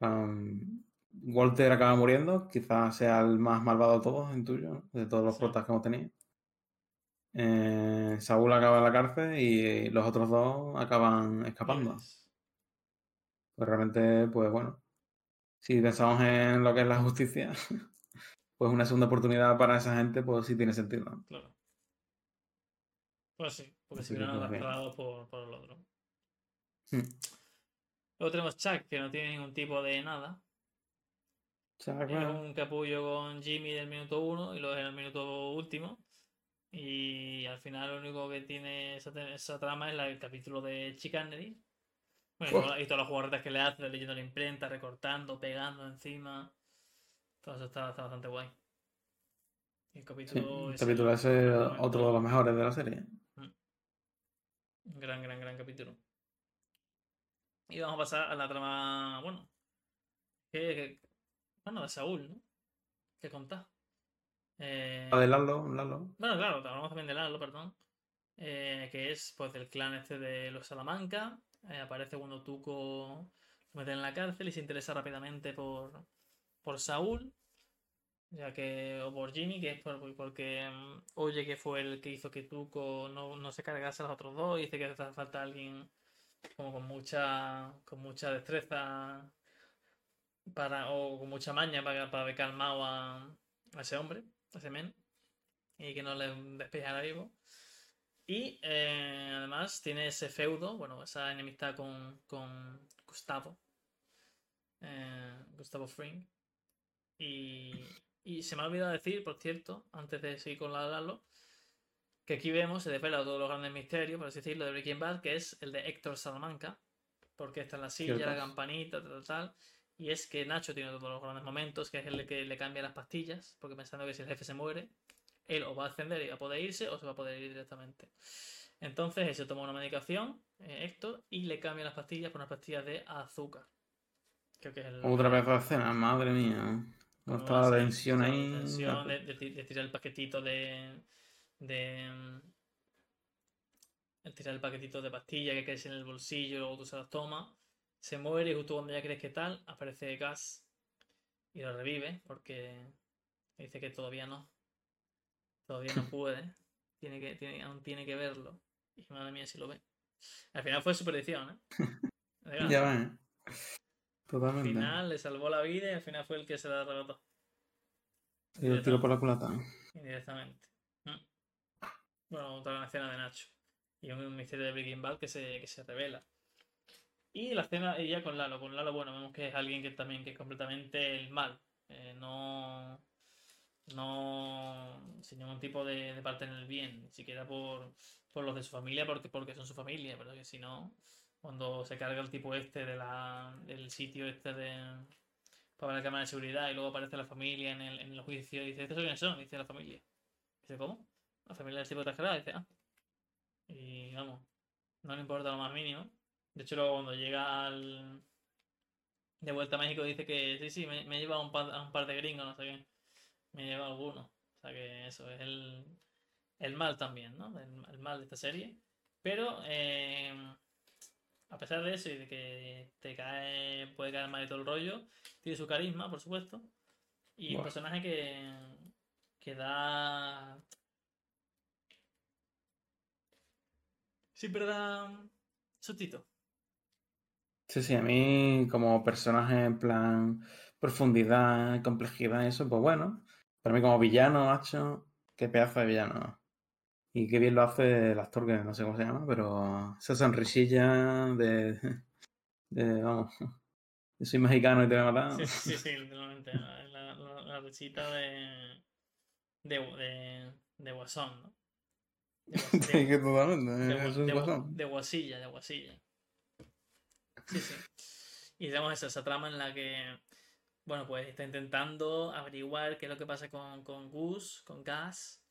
Um, Walter acaba muriendo, quizás sea el más malvado de todos, intuyo, ¿no? de todos los Sí. protas que hemos tenido. Eh, Saúl acaba en la cárcel y los otros dos acaban escapando. Pues realmente, pues bueno, si pensamos en lo que es la justicia, pues una segunda oportunidad para esa gente, pues sí tiene sentido. Claro. Pues sí, porque Así si hubieran pues, arrastrado por, por el otro. Hmm. Luego tenemos Chuck, que no tiene ningún tipo de nada. Chuck, Es un capullo con Jimmy del minuto 1 y lo es en el minuto último. Y al final lo único que tiene esa, trama es la- el capítulo de Chicanery. Bueno, y, Oh. todas- y todas las jugadas que le hace, leyendo la imprenta, recortando, pegando encima. Todo eso está, está bastante guay. Y el sí, capítulo el ese capítulo lo- ese otro de los mejores de la serie. Un gran, gran, gran capítulo. Y vamos a pasar a la trama, bueno, que, que- bueno, de Saúl, ¿no? ¿Qué contás? Eh, La de Lalo, Lalo. bueno, claro, hablamos también de Lalo, perdón. eh, que es pues del clan este de los Salamanca. eh, aparece cuando Tuco lo meten en la cárcel y se interesa rápidamente por, por Saúl. Ya que, o por Jimmy, que es por- porque mm, oye que fue el que hizo que Tuco no, no se cargase a los otros dos. Y dice que hace falta alguien como con mucha, con mucha destreza para, o con mucha maña para, para haber calmado a, a ese hombre, ese men, y que no le despejara vivo. Y eh, además tiene ese feudo, bueno, esa enemistad con, con Gustavo, eh, Gustavo Fring. Y, y se me ha olvidado decir, por cierto, antes de seguir con la Lalo, que aquí vemos, se desvela todos los grandes misterios, por así decirlo, de Breaking Bad, que es el de Héctor Salamanca, porque está en la silla, Cierto. la campanita, tal, tal, tal. Y es que Nacho tiene todos los grandes momentos, que es el que le cambia las pastillas, porque pensando que si el jefe se muere, él o va a ascender y va a poder irse, o se va a poder ir directamente. Entonces él se toma una medicación, eh, Héctor, y le cambia las pastillas por unas pastillas de azúcar. Creo que es el. Otra vez de escena, madre mía. No ¿Cómo está va a la tensión ahí. tensión de, de ti- de tirar el paquetito de. de. mm, el tirar el paquetito de pastillas que caes en el bolsillo luego tú se las tomas. Se muere y justo cuando ya crees que tal, aparece Gas y lo revive porque dice que todavía no. Todavía no puede. Tiene que, tiene, aún tiene que verlo. Y madre mía si lo ve. Al final fue su predicción, ¿eh? Ya ves. Al Totalmente. final le salvó la vida y al final fue el que se la arrebató. Y lo tiro por la culata. Indirectamente. Mm. Bueno, otra escena de Nacho. Y un, un misterio de Breaking Bad que se, que se revela. Y la escena ella con Lalo. Con Lalo, bueno, vemos que es alguien que también que es completamente el mal. Eh, no. No. Sin ningún tipo de, de parte en el bien. Ni siquiera por, por los de su familia, porque, porque son su familia. Pero que si no. Cuando se carga el tipo este de la, del sitio este de. Para la cámara de seguridad y luego aparece la familia en el, en el juicio y dice, ¿estos quiénes son? Dice la familia. Dice, ¿cómo? La familia del tipo de. Dice, ah. Y vamos, no le importa lo más mínimo. De hecho, luego cuando llega al... de vuelta a México dice que sí, sí, me, me he llevado un par, a un par de gringos, no sé qué. Me he llevado algunos. O sea que eso es el, el mal también, ¿no? El, el mal de esta serie. Pero, eh, a pesar de eso y de que te cae, puede caer mal y todo el rollo, tiene su carisma, por supuesto. Y un personaje que, que da. Siempre da sustito. Sí, sí, a mí como personaje en plan profundidad, complejidad, eso, pues bueno. Para mí como villano, macho, qué pedazo de villano. Y qué bien lo hace el actor, que no sé cómo se llama, pero esa sonrisilla de, de vamos, yo soy mexicano y te voy a matar. Sí, sí, sí, literalmente. La, la, la- la risita de. de, de, de Guasón, ¿no? De, guas- Sí, de- que totalmente, de, es de de guasilla, de guasilla. Sí, sí. Y tenemos esa, esa trama en la que, bueno, pues está intentando averiguar qué es lo que pasa con, con Gus, con Gas,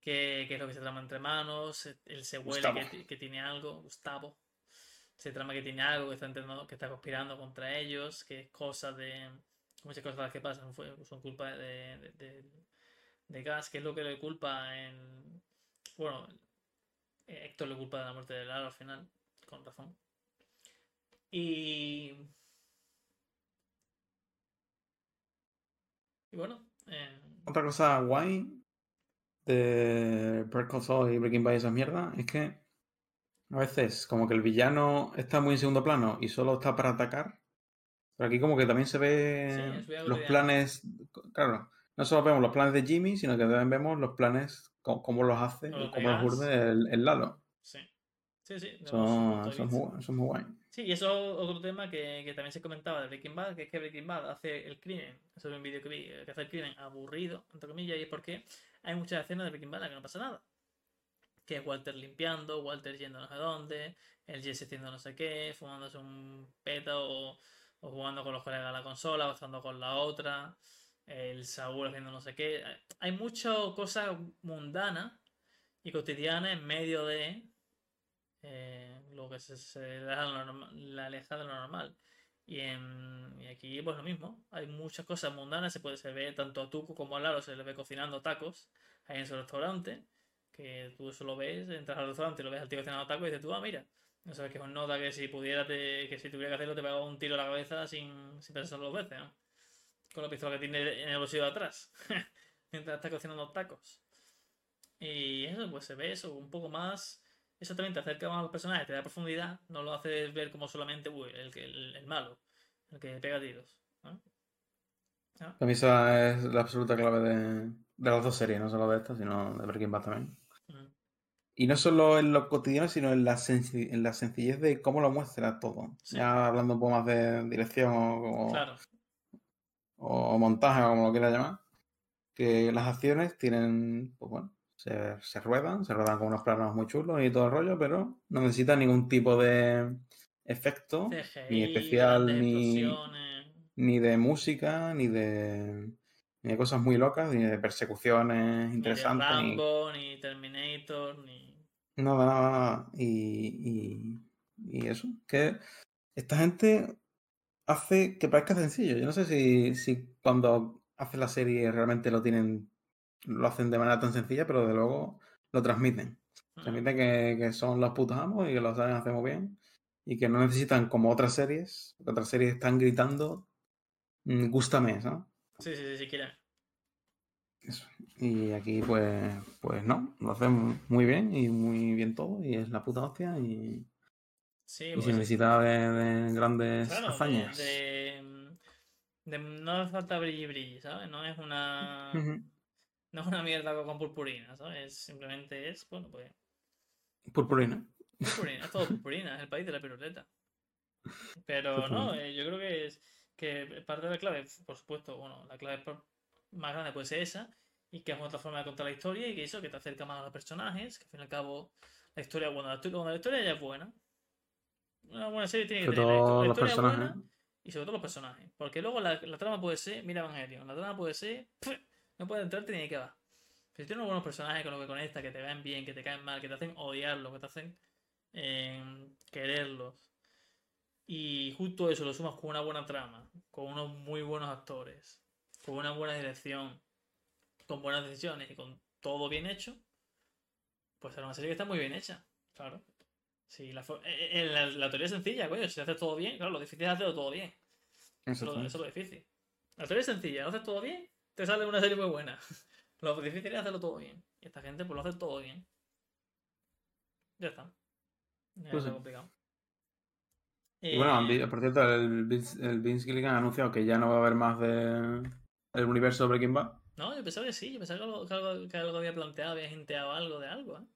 qué, qué es lo que se trama entre manos, él se huele que, ti- que tiene algo, Gustavo, se trama que tiene algo, que está intentando, que está conspirando contra ellos, que es cosa de, muchas cosas que pasan son culpa de, de, de- de Gas, que es lo que le culpa en, bueno, Héctor le culpa de la muerte de Lara al final, con razón. Y. Y bueno, eh, Otra cosa guay de Call Saul y Breaking Bad y esas mierdas es que a veces como que el villano está muy en segundo plano y solo está para atacar. Pero aquí como que también se ve los planes, claro, no solo vemos los planes de Jimmy, sino que también vemos los planes, cómo, cómo los hace, o cómo los urde el, el Lalo. sí. Sí, sí. Son, muy, son muy guay. Sí, y eso es otro tema que, que también se comentaba de Breaking Bad, que es que Breaking Bad hace el crimen, eso es un vídeo que vi, que hace el crimen aburrido, entre comillas, y es porque hay muchas escenas de Breaking Bad en las que no pasa nada. Que es Walter limpiando, Walter yendo no sé dónde, el Jesse haciendo no sé qué, fumándose un peta o, o jugando con los colegas a la consola, o estando con la otra, el Saúl haciendo no sé qué. Hay muchas cosas mundanas y cotidianas en medio de eh, lo que se, se lo norma- la aleja de lo normal. Y, aquí pues lo mismo, hay muchas cosas mundanas, se puede se ve tanto a Tuco como a Laro, se le ve cocinando tacos ahí en su restaurante, que tú eso lo ves, entras al restaurante y lo ves al tío cocinando tacos y dices tú, ah, mira, no sabes que es un nota que si pudiera que si tuviera que hacerlo te pegaba un tiro a la cabeza sin, sin pensarlo dos veces, ¿no? Con la pistola que tiene en el bolsillo de atrás, mientras está cocinando tacos. Y eso, pues se ve eso, un poco más. Eso también te acerca más a los personajes, te da profundidad, no lo haces ver como solamente uy, el, que- el, el malo, el que pega tiros. ¿no? Para mí esa es la absoluta clave de, de las dos series, no solo de esta, sino de Breaking Bad también. Mm. Y no solo en lo cotidiano, sino en la, senci- en la sencillez de cómo lo muestra todo. Sí. Ya hablando un poco más de dirección o, Claro, o montaje o como lo quieras llamar, que las acciones tienen, pues bueno, se, se ruedan, se ruedan con unos planos muy chulos y todo el rollo, pero no necesitan ningún tipo de efecto, CGI, ni especial, ni, ni de música, ni de, ni de cosas muy locas, ni de persecuciones Ni de interesantes, ni Rambo, ni Terminator, ni. nada, nada, nada. Y, y, y eso, que esta gente hace que parezca sencillo. Yo no sé si, si cuando hacen la serie realmente lo tienen, lo hacen de manera tan sencilla, pero de luego lo transmiten. Mm. Transmiten que, que son los putos amos y que lo saben hacer muy bien. Y que no necesitan como otras series, otras series están gritando, "Mm, gústame, ¿no? Sí, sí, sí, si quieres. Eso. Y aquí pues, pues no, lo hacen muy bien y muy bien todo y es la puta hostia y, Sí, y pues, sin necesidad de, de grandes claro, hazañas. de- de- no hace falta brilli brilli, ¿sabes? No es una. No es una mierda con purpurina, ¿sabes? Simplemente es, bueno, pues. Purpurina. Purpurina, es todo purpurina, es el país de la piruleta. Pero no, eh, yo creo que es que parte de la clave, por supuesto, bueno, la clave más grande puede ser esa, y que es otra forma de contar la historia, y que eso, que te acerca más a los personajes, que al fin y al cabo, la historia, bueno, la, historia- cuando la historia ya es buena. Una buena serie tiene que Sobre tener la histo- todo la los historia personajes. buena y sobre todo los personajes. Porque luego la, la trama puede ser, mira Evangelion, la trama puede ser, ¡puf! No puede entrarte ni de qué va. Pero si tienes unos buenos personajes con los que conectas, que te caen bien, que te caen mal, que te hacen odiarlos, que te hacen eh, quererlos. Y justo eso lo sumas con una buena trama, con unos muy buenos actores, con una buena dirección, con buenas decisiones y con todo bien hecho, pues será una serie que está muy bien hecha, claro. Sí, la, fo- eh, eh, la, la teoría es sencilla, coño, si haces todo bien, claro, lo difícil es hacerlo todo bien. Eso, es lo- eso es lo difícil. La teoría es sencilla, lo haces todo bien, te sale una serie muy buena. Lo difícil es hacerlo todo bien. Y esta gente pues lo hace todo bien. Ya está. No Pues es sí. complicado. Y bueno, Eh, por cierto, el Vince, el Vince Gilligan ha anunciado que ya no va a haber más de el universo Breaking Bad. No, yo pensaba que sí, yo pensaba que algo, que algo, que algo había planteado, había hinteado algo de algo, ¿eh?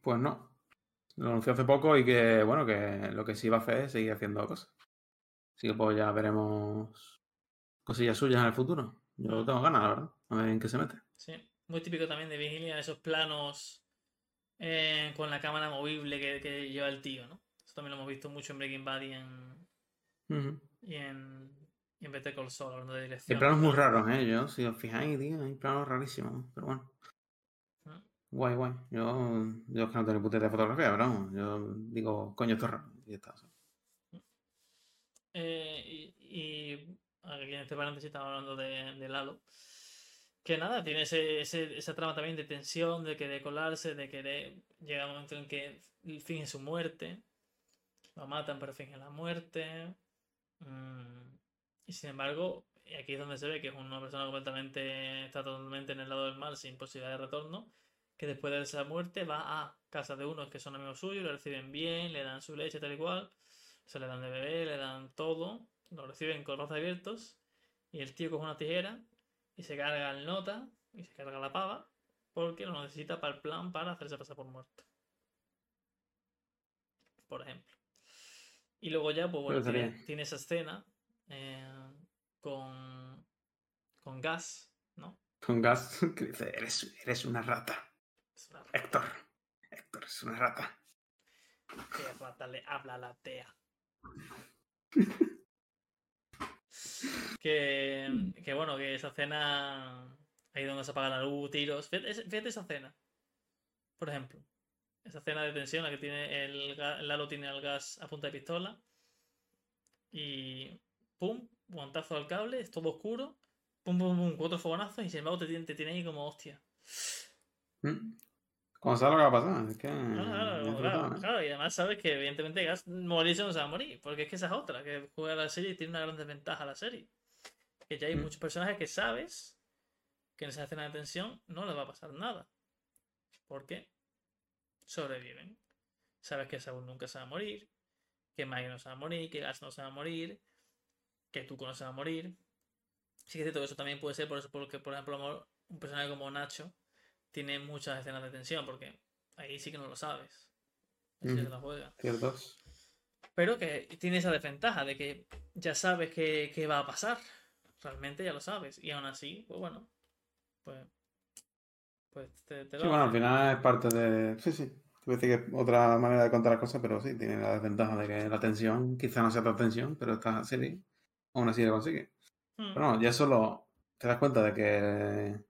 Pues no. Lo anunció hace poco y que, bueno, que lo que sí va a hacer es seguir haciendo cosas. Así que pues ya veremos cosillas suyas en el futuro. Yo tengo ganas, la verdad. A ver en qué se mete. Sí. Muy típico también de Vigilia, esos planos eh, con la cámara movible que, que lleva el tío, ¿no? Eso también lo hemos visto mucho en Breaking Bad y en, y en, y en Better Call Saul, hablando de Hay planos muy raros, ¿eh? Yo, si os fijáis, tío, hay planos rarísimos. Pero bueno. Mm. Guay, guay. Yo, yo es que no tengo ni puta de fotografía, pero vamos, yo digo, coño, esto es raro. Y ya está. Eh, y, y aquí en este paréntesis estamos hablando de, de Lalo. Que nada, tiene ese, esa trama también de tensión, de querer colarse, de querer. Llega un momento en que finge su muerte. Lo matan, pero finge la muerte. Mm, y sin embargo, aquí es donde se ve que es una persona completamente, está totalmente en el lado del mal, sin posibilidad de retorno, que después de esa muerte va a casa de unos que son amigos suyos, le reciben bien, le dan su leche tal y cual, se le dan de beber, le dan todo, lo reciben con los brazos abiertos, y el tío coge una tijera y se carga el nota y se carga la pava, porque lo necesita para el plan para hacerse pasar por muerto. Por ejemplo. Y luego ya, pues bueno, tiene, tiene esa escena eh, con, con gas, ¿no? Con gas que dice, eres, eres una rata. Es una Héctor. Héctor es una rata. que rata le habla a la tea. que, que bueno, que esa escena ahí donde se apaga la luz, tiros. Fíjate, fíjate esa escena. Por ejemplo, esa escena de tensión, la que tiene el, Lalo tiene el gas a punta de pistola. Y pum, guantazo al cable, es todo oscuro. Pum, pum, pum, cuatro fogonazos y sin embargo te tiene, te tiene ahí como hostia. ¿Mm? Como sabes lo que va a pasar. Es que. Claro, claro, ¿eh? claro, y además sabes que evidentemente Gas morirse no se va a morir, porque es que esa es otra, que juega la serie y tiene una gran desventaja la serie. Que ya hay Mm. muchos personajes que sabes que en esa escena de tensión no les va a pasar nada. Porque sobreviven. Sabes que Saúl nunca se va a morir, que Mike no se va a morir, que Gas no se va a morir, que Tuco no se va a morir. Sí que es cierto que eso también puede ser por eso, porque, por ejemplo, un personaje como Nacho tiene muchas escenas de tensión, porque ahí sí que no lo sabes. Sí que te la juega. Ciertos. Pero que tiene esa desventaja de que ya sabes que, que va a pasar. Realmente ya lo sabes. Y aún así, pues bueno. Pues. Pues te, te Sí, lo bueno, al final es parte de. Sí, sí. Te que es otra manera de contar las cosas, pero sí, tiene la desventaja de que la tensión, quizá no sea tanta tensión, pero esta serie aún así lo consigue. Mm, Pero no, ya solo te das cuenta de que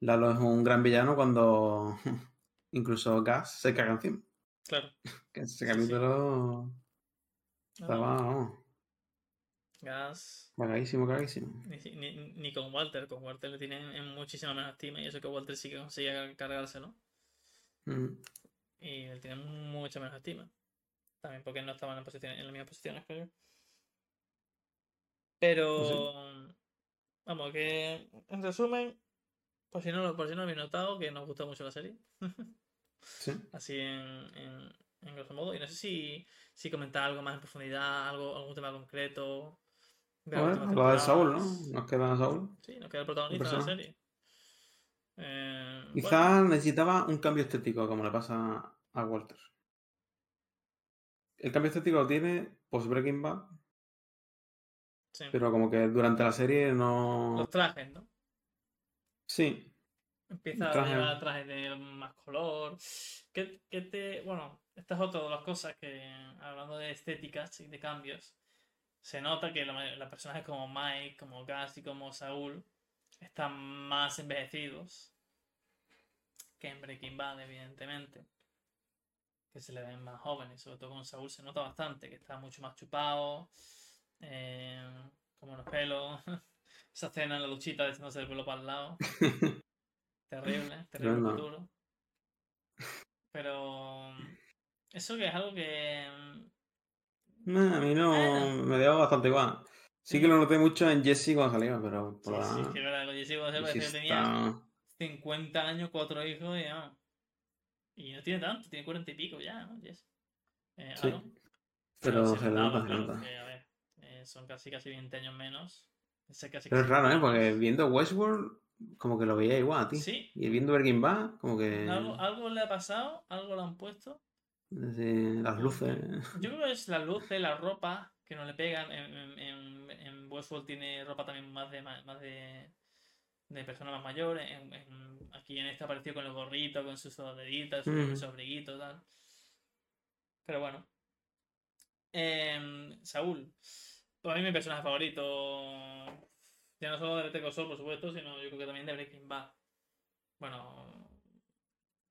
Lalo es un gran villano cuando incluso Gas se caga encima. Claro. Que ese Sí, sí. capítulo No, estaba, vamos, Gas. cagadísimo, cagadísimo. Ni, si- ni- ni con Walter. Con Walter le tienen en muchísima menos estima. Y eso que Walter sí que consigue cargárselo. Mm. Y le tienen mucha menos estima. También porque no estaban en, posición, en las mismas posiciones, creo yo. Pero. Vamos, que. En resumen. Por si no, por si no habéis notado, que nos gusta mucho la serie. Sí. Así en, en, en grosso modo. Y no sé si, si comentar algo más en profundidad, algo, algún tema concreto. de últimas lo de Saúl, ¿no? Nos queda Saúl. Sí, nos queda el protagonista de la serie. Eh, bueno, Quizá necesitaba un cambio estético, como le pasa a Walter. El cambio estético lo tiene post Breaking Bad, sí. pero como que durante la serie no. Los trajes, ¿no? Sí, Empieza traje. a llevar trajes de más color. ¿Qué, qué te. Bueno, esta es otra de las cosas que, hablando de estéticas y de cambios, se nota que la- los personajes como Mike, como Gas y como Saúl están más envejecidos que en Breaking Bad, evidentemente. Que se le ven más jóvenes, sobre todo con Saúl se nota bastante, que está mucho más chupado, eh, como los pelos. Esa escena en la duchita echándose el pelo para el lado. Terrible, terrible Tremendo. futuro. Pero eso que es algo que mm, No, a mí no Bueno. me dio bastante igual. Sí que lo noté mucho en Jesse cuando salió, pero por sí, lo sí, demás, que es verdad, con Jesse Jesse parecía que tenía está- 50 años, cuatro hijos y ya. Y no tiene tanto, tiene 40 y pico ya, ¿no? Jesse. Eh, Sí, Aaron. pero se se nota, se claro, nota. que, a ver, eh, son casi casi 20 años menos. Ese casi Pero es raro, ¿eh? 20 Porque viendo Westworld, como que lo veía igual a ti. Sí. Y viendo Breaking Bad, como que Algo, algo le ha pasado, algo le han puesto. las luces. Yo creo que es las luces, la ropa que no le pegan. En, en, en- en Westworld tiene ropa también más de más de, de personas más mayores. En, en- aquí en este apareció con el gorrito, con sus sudaderitas, su, Mm. su abriguito, tal. Pero bueno. Em, Saúl. Para mí mi personaje favorito. Ya no solo de Better Saul, por supuesto, sino yo creo que también de Breaking Bad. Bueno.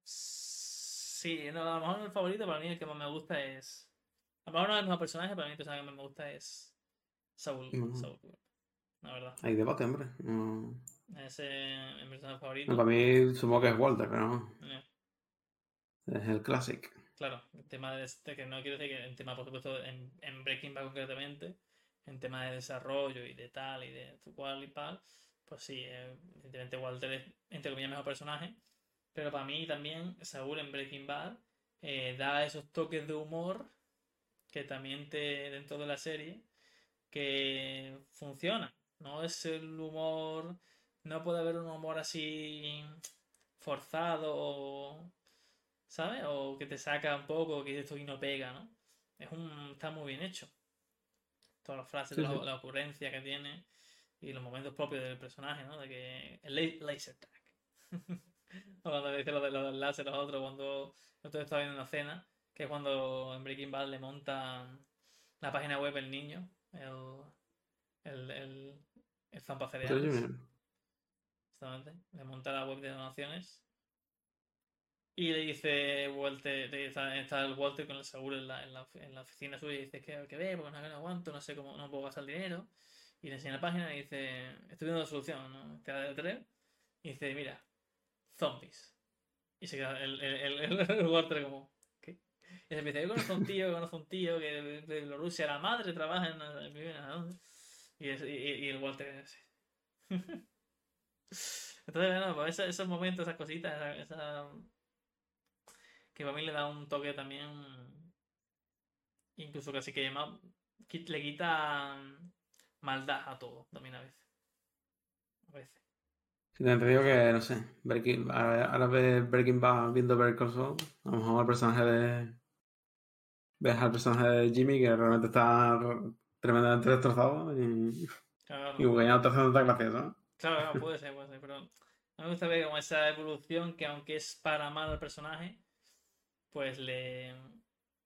Sí, no, a lo mejor el favorito para mí el que más me gusta es. A lo mejor no es el mejor personaje, para mí el personaje que más me gusta es Saúl. Ujú. Saúl, la verdad. Hay debate, hombre. No- Ese es mi personaje favorito. no, para mí supongo que es Walter, pero no. Eh, Es el clásico. Claro, el tema de este, que no quiero decir que el tema, por supuesto, en, en Breaking Bad concretamente, en tema de desarrollo y de tal y de cual y tal, pues sí, eh, evidentemente Walter es, entre comillas, mejor personaje. Pero para mí también Saúl en Breaking Bad eh, da esos toques de humor que también te, dentro de la serie, que funciona. No es el humor, no puede haber un humor así forzado ¿sabes? O que te saca un poco, que esto y no pega, ¿no? Es un, está muy bien hecho. Todas las frases, Sí, la, sí. la ocurrencia que tiene y los momentos propios del personaje, ¿no? De que el la- laser tag. cuando dice lo, de, lo del láser a otro, cuando otro está viendo una cena, que es cuando en Breaking Bad le monta la página web el niño, el, el, el, el Zampa Cereales. Exactamente. Le monta la web de donaciones. Y le dice Walter, está, el Walter con el seguro en la, en la, en la oficina suya y dice que, que ve, porque no, no aguanto, no sé cómo, no puedo gastar dinero. Y le enseña la página y dice, estoy viendo la solución, ¿no? Te da de tres. Y dice, mira, zombies. Y se queda el, el, el, el Walter como, ¿qué? Y se empieza, yo conozco a un tío, conozco un tío que de, de Bielorrusia, la madre trabaja en, ¿dónde?". y, es- y, y- el Walter. Entonces, bueno, pues esa- esos momentos, esas cositas, esa, esa- que para mí le da un toque también, incluso casi que más, le quita maldad a todo, también a veces. A veces. Sí, te digo que, no sé, Breaking, ahora ves Breaking Bad viendo Call Saul, a lo mejor el personaje de... Ves al personaje de Jimmy que realmente está tremendamente destrozado y, Claro, y ya no está haciendo tan gracioso. ¿no? claro, claro, puede ser, puede ser, pero a mí me gusta ver como esa evolución que aunque es para mal al personaje, pues le,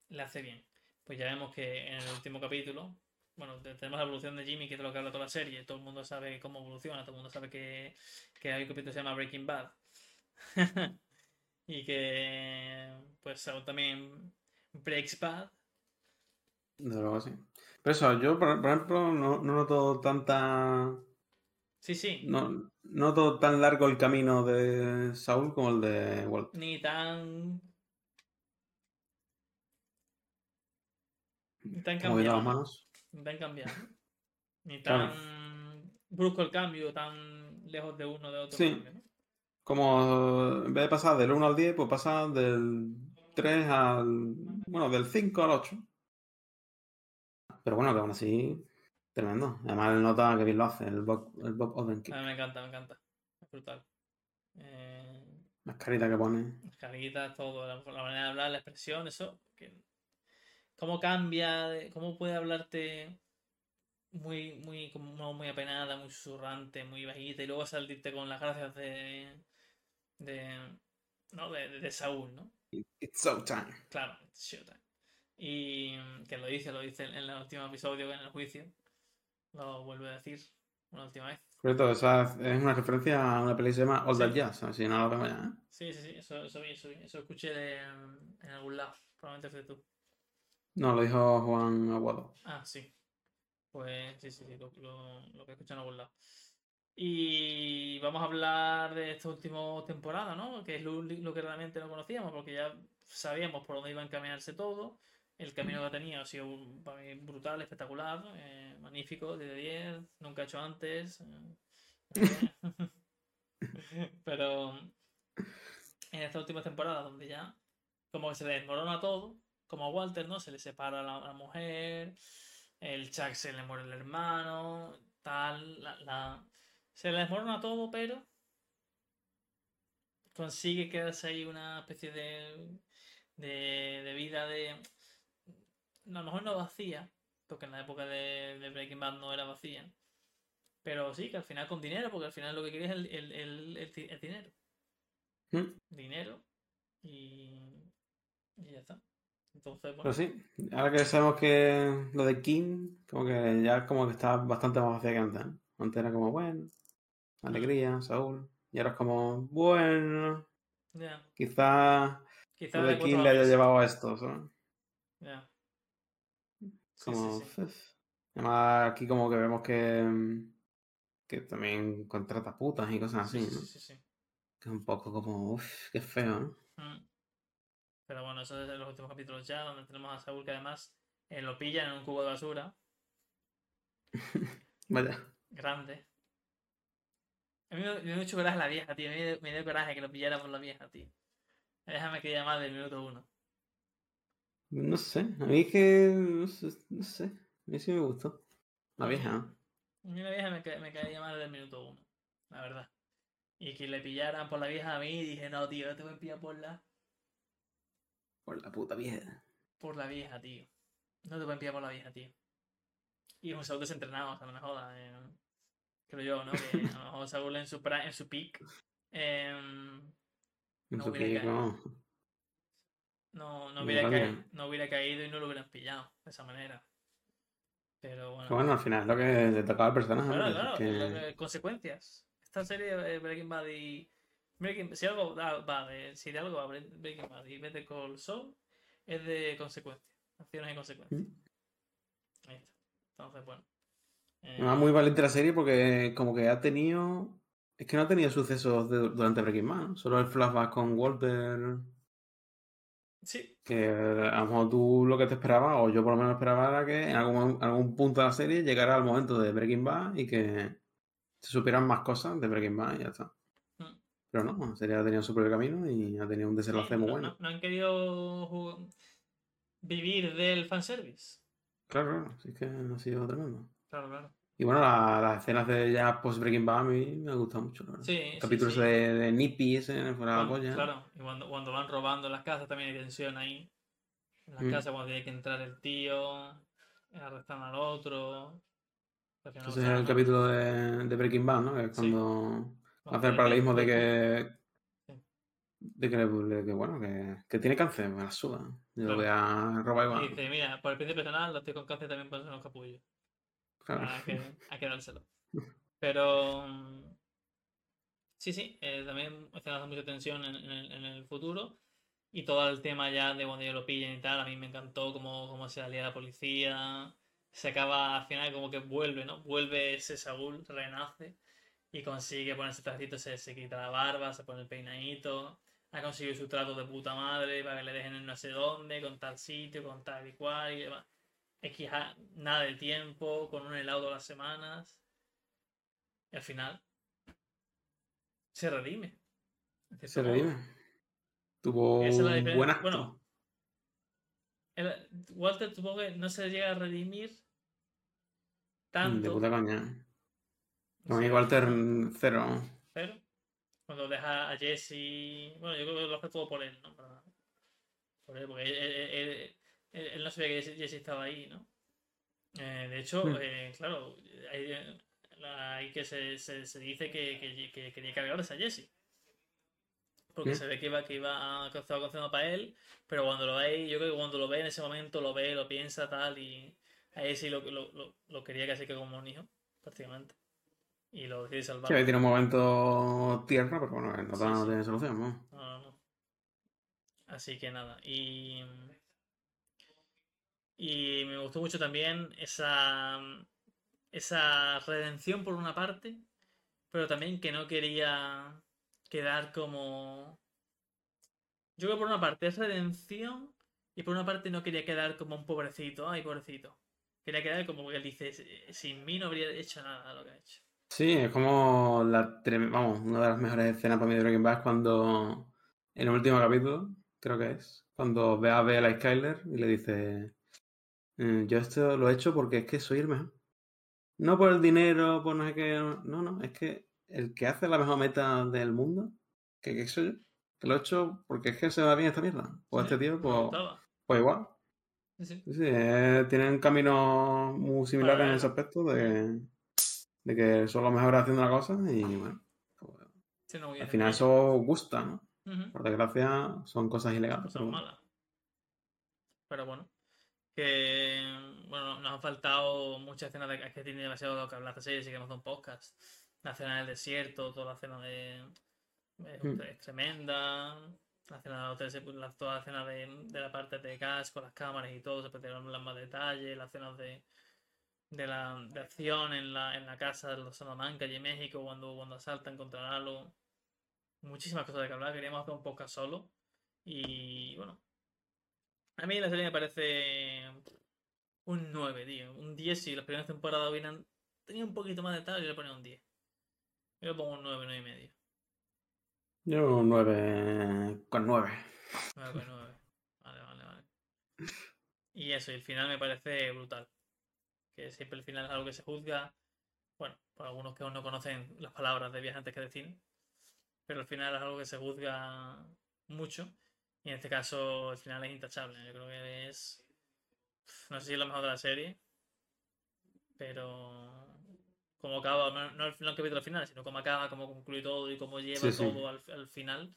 le hace bien. Pues ya vemos que en el último capítulo, bueno, te- tenemos la evolución de Jimmy, que es de lo que habla toda la serie. Todo el mundo sabe cómo evoluciona, todo el mundo sabe que, que hay un capítulo que se llama Breaking Bad. y que, pues, Saul también breaks bad. Desde luego sí. Pero eso, yo, por, por ejemplo, no, no noto tanta... Sí, sí, No, no noto tan largo el camino de Saúl como el de Walter. ni tan. Ni tan cambiado. manos. Ni tan cambiado. Ni Claro. tan brusco el cambio, tan lejos de uno de otro. Sí. cambio, ¿no? Como en vez de pasar del 1 al 10, pues pasa del 3 al. Bueno, del 5 al 8. Pero bueno, que aún así, tremendo. Además, él nota que bien lo hace, el Bob, el Bob Odenkirk. A mí me encanta, me encanta. Es brutal. Eh, Las caritas que pone. las caritas, todo, la, la manera de hablar, la expresión, eso. que- cómo cambia, cómo puede hablarte muy, muy, como muy apenada, muy susurrante, muy bajita, y luego salirte con las gracias de. de. no, de, de- de Saúl, ¿no? It's so time. Claro, it's showtime. Y mm, que lo dice, lo dice en el último episodio, en el juicio. Lo vuelve a decir una última vez. Cierto, esa es una referencia a una peli que se llama All That Jazz. Así no la vemos ya. ¿eh? Sí, sí, sí, eso, eso eso. Eso escuché de, en algún lado. Probablemente fuiste tú. No, lo dijo Juan Aguado. Ah, sí. Pues sí, sí, sí, lo, que escuché en algún lado. Y vamos a hablar de esta última temporada, ¿no? Que es lo, que realmente no conocíamos, porque ya sabíamos por dónde iba a encaminarse todo. El camino que ha tenido ha sido para mí brutal, espectacular, eh, magnífico, 10 de 10, nunca he hecho antes. eh, Pero en esta última temporada, donde ya como que se desmorona todo, como a Walter, ¿no? Se le separa la, la mujer, el Chuck se le muere el hermano, tal, la, la- se le desmorona todo, pero consigue quedarse ahí una especie de, de, de vida de... no, A lo mejor no vacía, porque en la época de, de Breaking Bad no era vacía, pero sí, que al final con dinero, porque al final lo que quiere es el, el, el dinero. Mm. Dinero y, y ya está. Entonces, bueno, Pero sí, ahora que sabemos que lo de King, como que ya como que está bastante más vacía que antes. Antes era como, bueno, alegría, Saúl. Y ahora es como, bueno, quizás Quizá lo de King le haya llevado a esto, ¿sabes? Ya. Sí, Como, sí, sí. "Uf". Además, aquí como que vemos que, que también contrata putas y cosas Sí, así, sí, ¿no? sí, sí, sí. Que es un poco como, uff, qué feo, ¿no? Mm. Pero bueno, eso es en los últimos capítulos ya, donde tenemos a Saúl que además eh, lo pillan en un cubo de basura. Vaya. Grande. A mí me, me dio mucho coraje la vieja, tío. Me dio, me dio coraje que lo pillara por la vieja, tío. La vieja me quería más del minuto uno. No sé, a mí es que. No sé, no sé. A mí sí me gustó. La vieja. A mí la vieja me, ca- me caía más del minuto uno, la verdad. Y que le pillaran por la vieja a mí, dije, no, tío, no te voy a pillar por la, Por la puta vieja. por la vieja, tío. No te a pillar por la vieja, tío. Y un Saúl desentrenado, o sea, no me jodas. eh, creo yo, ¿no? Que a lo mejor Saúl en su, pra- en su peak em, No hubiera caído. no, no, hubiera caído, no hubiera caído y no lo hubieran pillado de esa manera. Pero bueno. Pero bueno, al final es lo que le tocaba al personaje. Claro, claro, que- consecuencias. Esta serie eh, Breaking Bad y. Breaking, si algo da- va de. Si de algo va Bre- Breaking Bad y Better Call Saul, es de consecuencias. Acciones y consecuencias. Mm. Ahí está. Entonces, bueno. eh, Además, muy valiente la serie porque como que ha tenido... Es que no ha tenido sucesos de- durante Breaking Bad, ¿no? Solo el flashback con Walter, sí, que a lo mejor tú lo que te esperabas, o yo por lo menos esperaba, era que en algún, algún punto de la serie llegara al momento de Breaking Bad y que se supieran más cosas de Breaking Bad y ya está. Pero no, serie ha tenido su propio camino y ha tenido un sí, desenlace muy no, bueno. no- no han querido vivir del fanservice. Claro, claro, sí que ha sido tremendo. Claro, claro. Y bueno, la- las escenas de ya post Breaking Bad a mí me ha gustado mucho, verdad. Sí, El sí, capítulo sí. ese de, de Nippy, ese fuera de la polla. Claro, y cuando, cuando van robando las casas también hay tensión ahí. En las Mm. casas cuando tiene que entrar el tío, arrestan al otro. o es el capítulo de, de Breaking Bad, ¿no? Que es Sí. cuando cuando hace el tiene paralelismo de que-. De que, de que, bueno, que, que tiene cáncer, me la suda. Yo lo Claro. voy a robar Y igual. dice, mira, por el principio personal, los tíos con cáncer también ponen los capullos. Claro. Hay que. Pero. mm, Sí, sí, eh, también de mucha tensión en, en el, en el futuro. Y todo el tema ya de cuando ellos lo pillan y tal, a mí me encantó cómo, cómo se alía la policía. Se acaba al final como que vuelve, ¿no? Vuelve ese Saúl, renace y consigue ponerse trajito, se, se quita la barba, se pone el peinadito. Ha conseguido su trato de puta madre para que le dejen en no sé dónde, con tal sitio, con tal y cual y demás. Es que nada de tiempo, con un helado todas las semanas. Y al final se redime. Se redime. Tuvo un buen acto. Bueno, el- Walter supongo que no se llega a redimir de tanto. puta coña. No sé, Walter cero. Cuando deja a Jesse. Bueno, yo creo que lo hace todo por él, ¿no? Para- por él, porque él, él- él- él- él no sabía que Jesse, estaba ahí, ¿no? Eh, de hecho, Hmm. eh, claro, hay, que se, se, se dice que, que, que quería cargarse a Jesse. Porque Hmm. se ve que iba, que iba a estaba cocinando para él, pero cuando lo ve, yo creo que cuando lo ve en ese momento, lo ve, lo piensa, tal, y a Jesse lo, lo, lo, lo quería casi que como un hijo, prácticamente. Y lo decide salvar. Que tiene un momento tierra, pero bueno, no, Sí, no sí. tiene solución, ¿no? No, no, no. Así que nada. Y. Y me gustó mucho también esa. Esa redención por una parte. Pero también que no quería quedar como. Yo creo que por una parte es redención. Y por una parte no quería quedar como un pobrecito. Ay, pobrecito. Quería quedar como que él dice: Sin mí no habría hecho nada de lo que ha hecho. Sí, es como la vamos, una de las mejores escenas para mí de Breaking Bad es cuando en el último capítulo, creo que es, cuando ve a Bella y Skyler y le dice "Eh, yo esto lo he hecho porque es que soy el mejor. No por el dinero, por no sé qué, no, no, es que el que hace la mejor meta del mundo, que, que soy yo, que lo he hecho porque es que se va bien esta mierda. Pues Sí, este tío, pues, pues igual. Sí, sí. Sí, eh, tienen caminos muy similares en ese aspecto de, de que son los mejores haciendo la cosa y bueno, pues, Sí, no, al final eso gusta, ¿no? Por desgracia son cosas ilegales. cosas pero bueno. malas. Pero bueno, que bueno, nos han faltado muchas escenas de es que tiene demasiado que hablar serie, así que hemos hecho un podcast. La escena del desierto, toda la escena de es, Hmm. es tremenda. La escena del hotel, se- la- toda la escena de, de la parte de gas con las cámaras y todo, se puede tener más detalles, las escenas de, de la de acción en la, en la casa de los Salamanca y en México cuando, cuando asaltan contra Lalo. Muchísimas cosas de que hablar, queríamos hacer un podcast solo. Y bueno, a mí la serie me parece un 9, tío. Un 10 si las primeras temporadas hubieran tenido un poquito más de tal, yo le ponía un 10. Yo le pongo un 9, 9 y medio. Yo un 9 con 9. 9, 9. Vale, vale, vale. Y eso, y el final me parece brutal. Que siempre el final es algo que se juzga. Bueno, por algunos que aún no conocen las palabras de viajantes que de cine. Pero el final es algo que se juzga mucho. Y en este caso el final es intachable. Yo creo que es. No sé si es lo mejor de la serie. Pero. Como acaba, no, no el, no el capítulo final, sino cómo acaba, cómo concluye todo y cómo lleva Sí, sí. todo al, al final.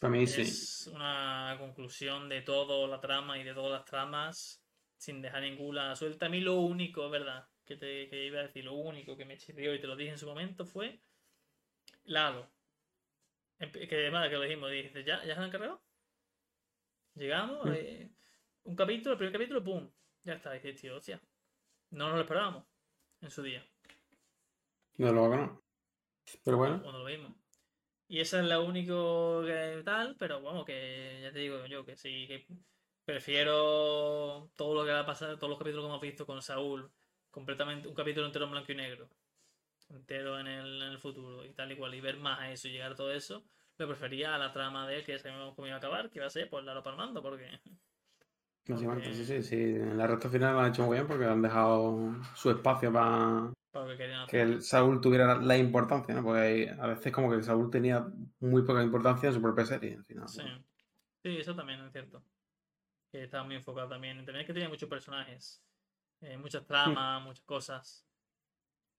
Para mí sí. Es una conclusión de toda la trama y de todas las tramas sin dejar ninguna suelta. A mí lo único, ¿verdad? Que te que iba a decir, lo único que me chirrió y te lo dije en su momento fue Lalo. Que además que lo dijimos, dices, ¿ya, ¿ya se han encargado? Llegamos, Mm. eh, un capítulo, el primer capítulo, ¡pum! Ya está, y dices, tío, hostia. No nos lo esperábamos en su día. No lo no. Pero bueno, cuando lo vimos. Y esa es la único que tal, pero vamos, que ya te digo yo que sí, que prefiero todo lo que va a pasar, todos los capítulos que hemos visto con Saúl, completamente, un capítulo entero en blanco y negro, entero en el, en el futuro y tal y cual, y ver más a eso y llegar a todo eso, lo prefería a la trama de él que sabemos cómo iba a acabar, que iba a ser pues Lalo Palmando, porque básicamente sí, sí, sí. En la recta final lo han hecho muy bien porque han dejado su espacio para que el Saúl tuviera la importancia, ¿no? Porque hay- a veces como que Saúl tenía muy poca importancia en su propia serie, al final. Sí. Sí, eso también es cierto. Que estaba muy enfocado también. También es que tenía muchos personajes, eh, muchas tramas, muchas cosas.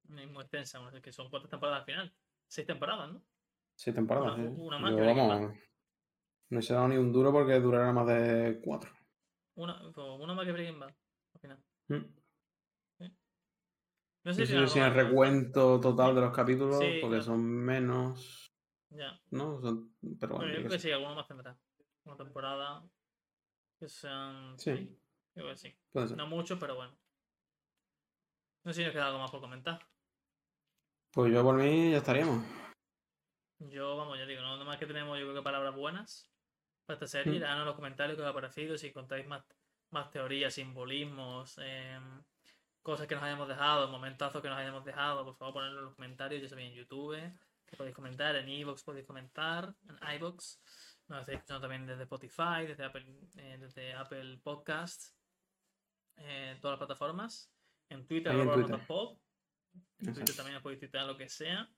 Muy extensa, no que son cuántas temporadas al final. Seis temporadas, ¿no? Seis temporadas, Una- una más Yo, vamos, no se ha dado ni un duro porque durará más de cuatro. Una, pues, una más que Breaking Bad, al final. Mm. No No sé si si el recuento total de los capítulos, Sí, porque claro. son menos, Ya. ¿no? Son- pero Bueno, bueno, yo creo que sí, alguno más tendrá. Una temporada que sean. Sí. seis. Yo creo que sí. No mucho, pero bueno. No sé si nos queda algo más por comentar. Pues yo por mí ya estaríamos. Yo, vamos, ya digo, no, no más que tenemos, yo creo que palabras buenas para esta serie. Mm. Los comentarios qué os ha parecido, si contáis más, más teorías, simbolismos, em, cosas que nos hayamos dejado, momentazos que nos hayamos dejado, por favor ponedlo en los comentarios, ya sabéis en YouTube, que podéis comentar, en Evox podéis comentar, en iVoox, nos estáis escuchando también desde Spotify, desde Apple, eh, desde Apple Podcasts, eh, todas las plataformas, en Twitter, en Twitter. en Twitter también os podéis tuitear lo que sea.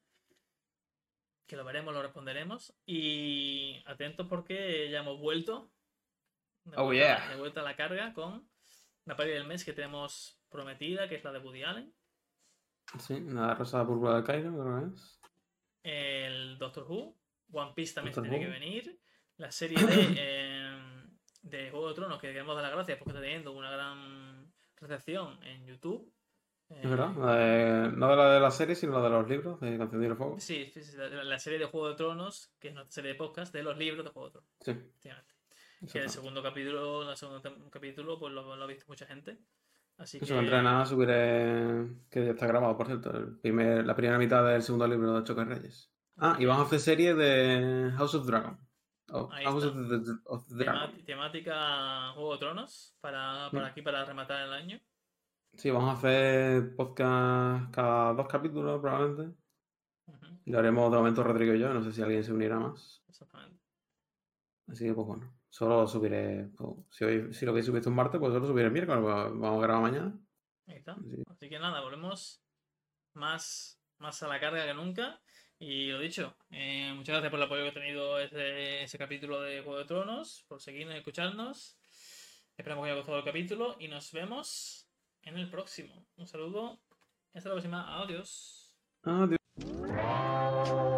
Que lo veremos, lo responderemos. Y atentos porque ya hemos vuelto. De Oh, vuelta, yeah. de vuelta a la carga con la peli del mes que tenemos prometida, que es la de Woody Allen. Sí, la rosa púrpura del Cairo, creo que es. El Doctor Who. One Piece también Doctor tiene que venir. La serie de, eh, de Juego de Tronos, que queremos dar las gracias porque está teniendo una gran recepción en YouTube. Es verdad. Eh, no de la de la serie, sino la de los libros de Canción de Fuego. Sí, sí, sí, la, la serie de Juego de Tronos, que es nuestra serie de podcast de los libros de Juego de Tronos. Sí. efectivamente. Que el segundo capítulo, el segundo capítulo, pues lo, lo ha visto mucha gente. Así que Eso entre nada subiré. Que ya está grabado, por cierto. El primer, la primera mitad del segundo libro de Choque Reyes. Ah, y vamos a hacer serie de House of Dragon. Está. of the, tema- temática Juego de Tronos para, para Mm. aquí, para rematar el año. Sí, vamos a hacer podcast cada dos capítulos, probablemente. Lo haremos de momento Rodrigo y yo. No sé si alguien se unirá más. exactamente. Así que, pues bueno. Solo subiré. pues, si, hoy, si lo que subiste un martes, pues solo subiré el miércoles. pues vamos a grabar mañana. Ahí está. Así que- Así que nada, volvemos más, más a la carga que nunca. Y lo dicho, eh, muchas gracias por el apoyo que ha tenido ese, capítulo de Juego de Tronos, por seguirnos y escucharnos. Esperamos que haya gustado el capítulo y nos vemos en el próximo. Un saludo hasta la próxima. Adiós. Adiós.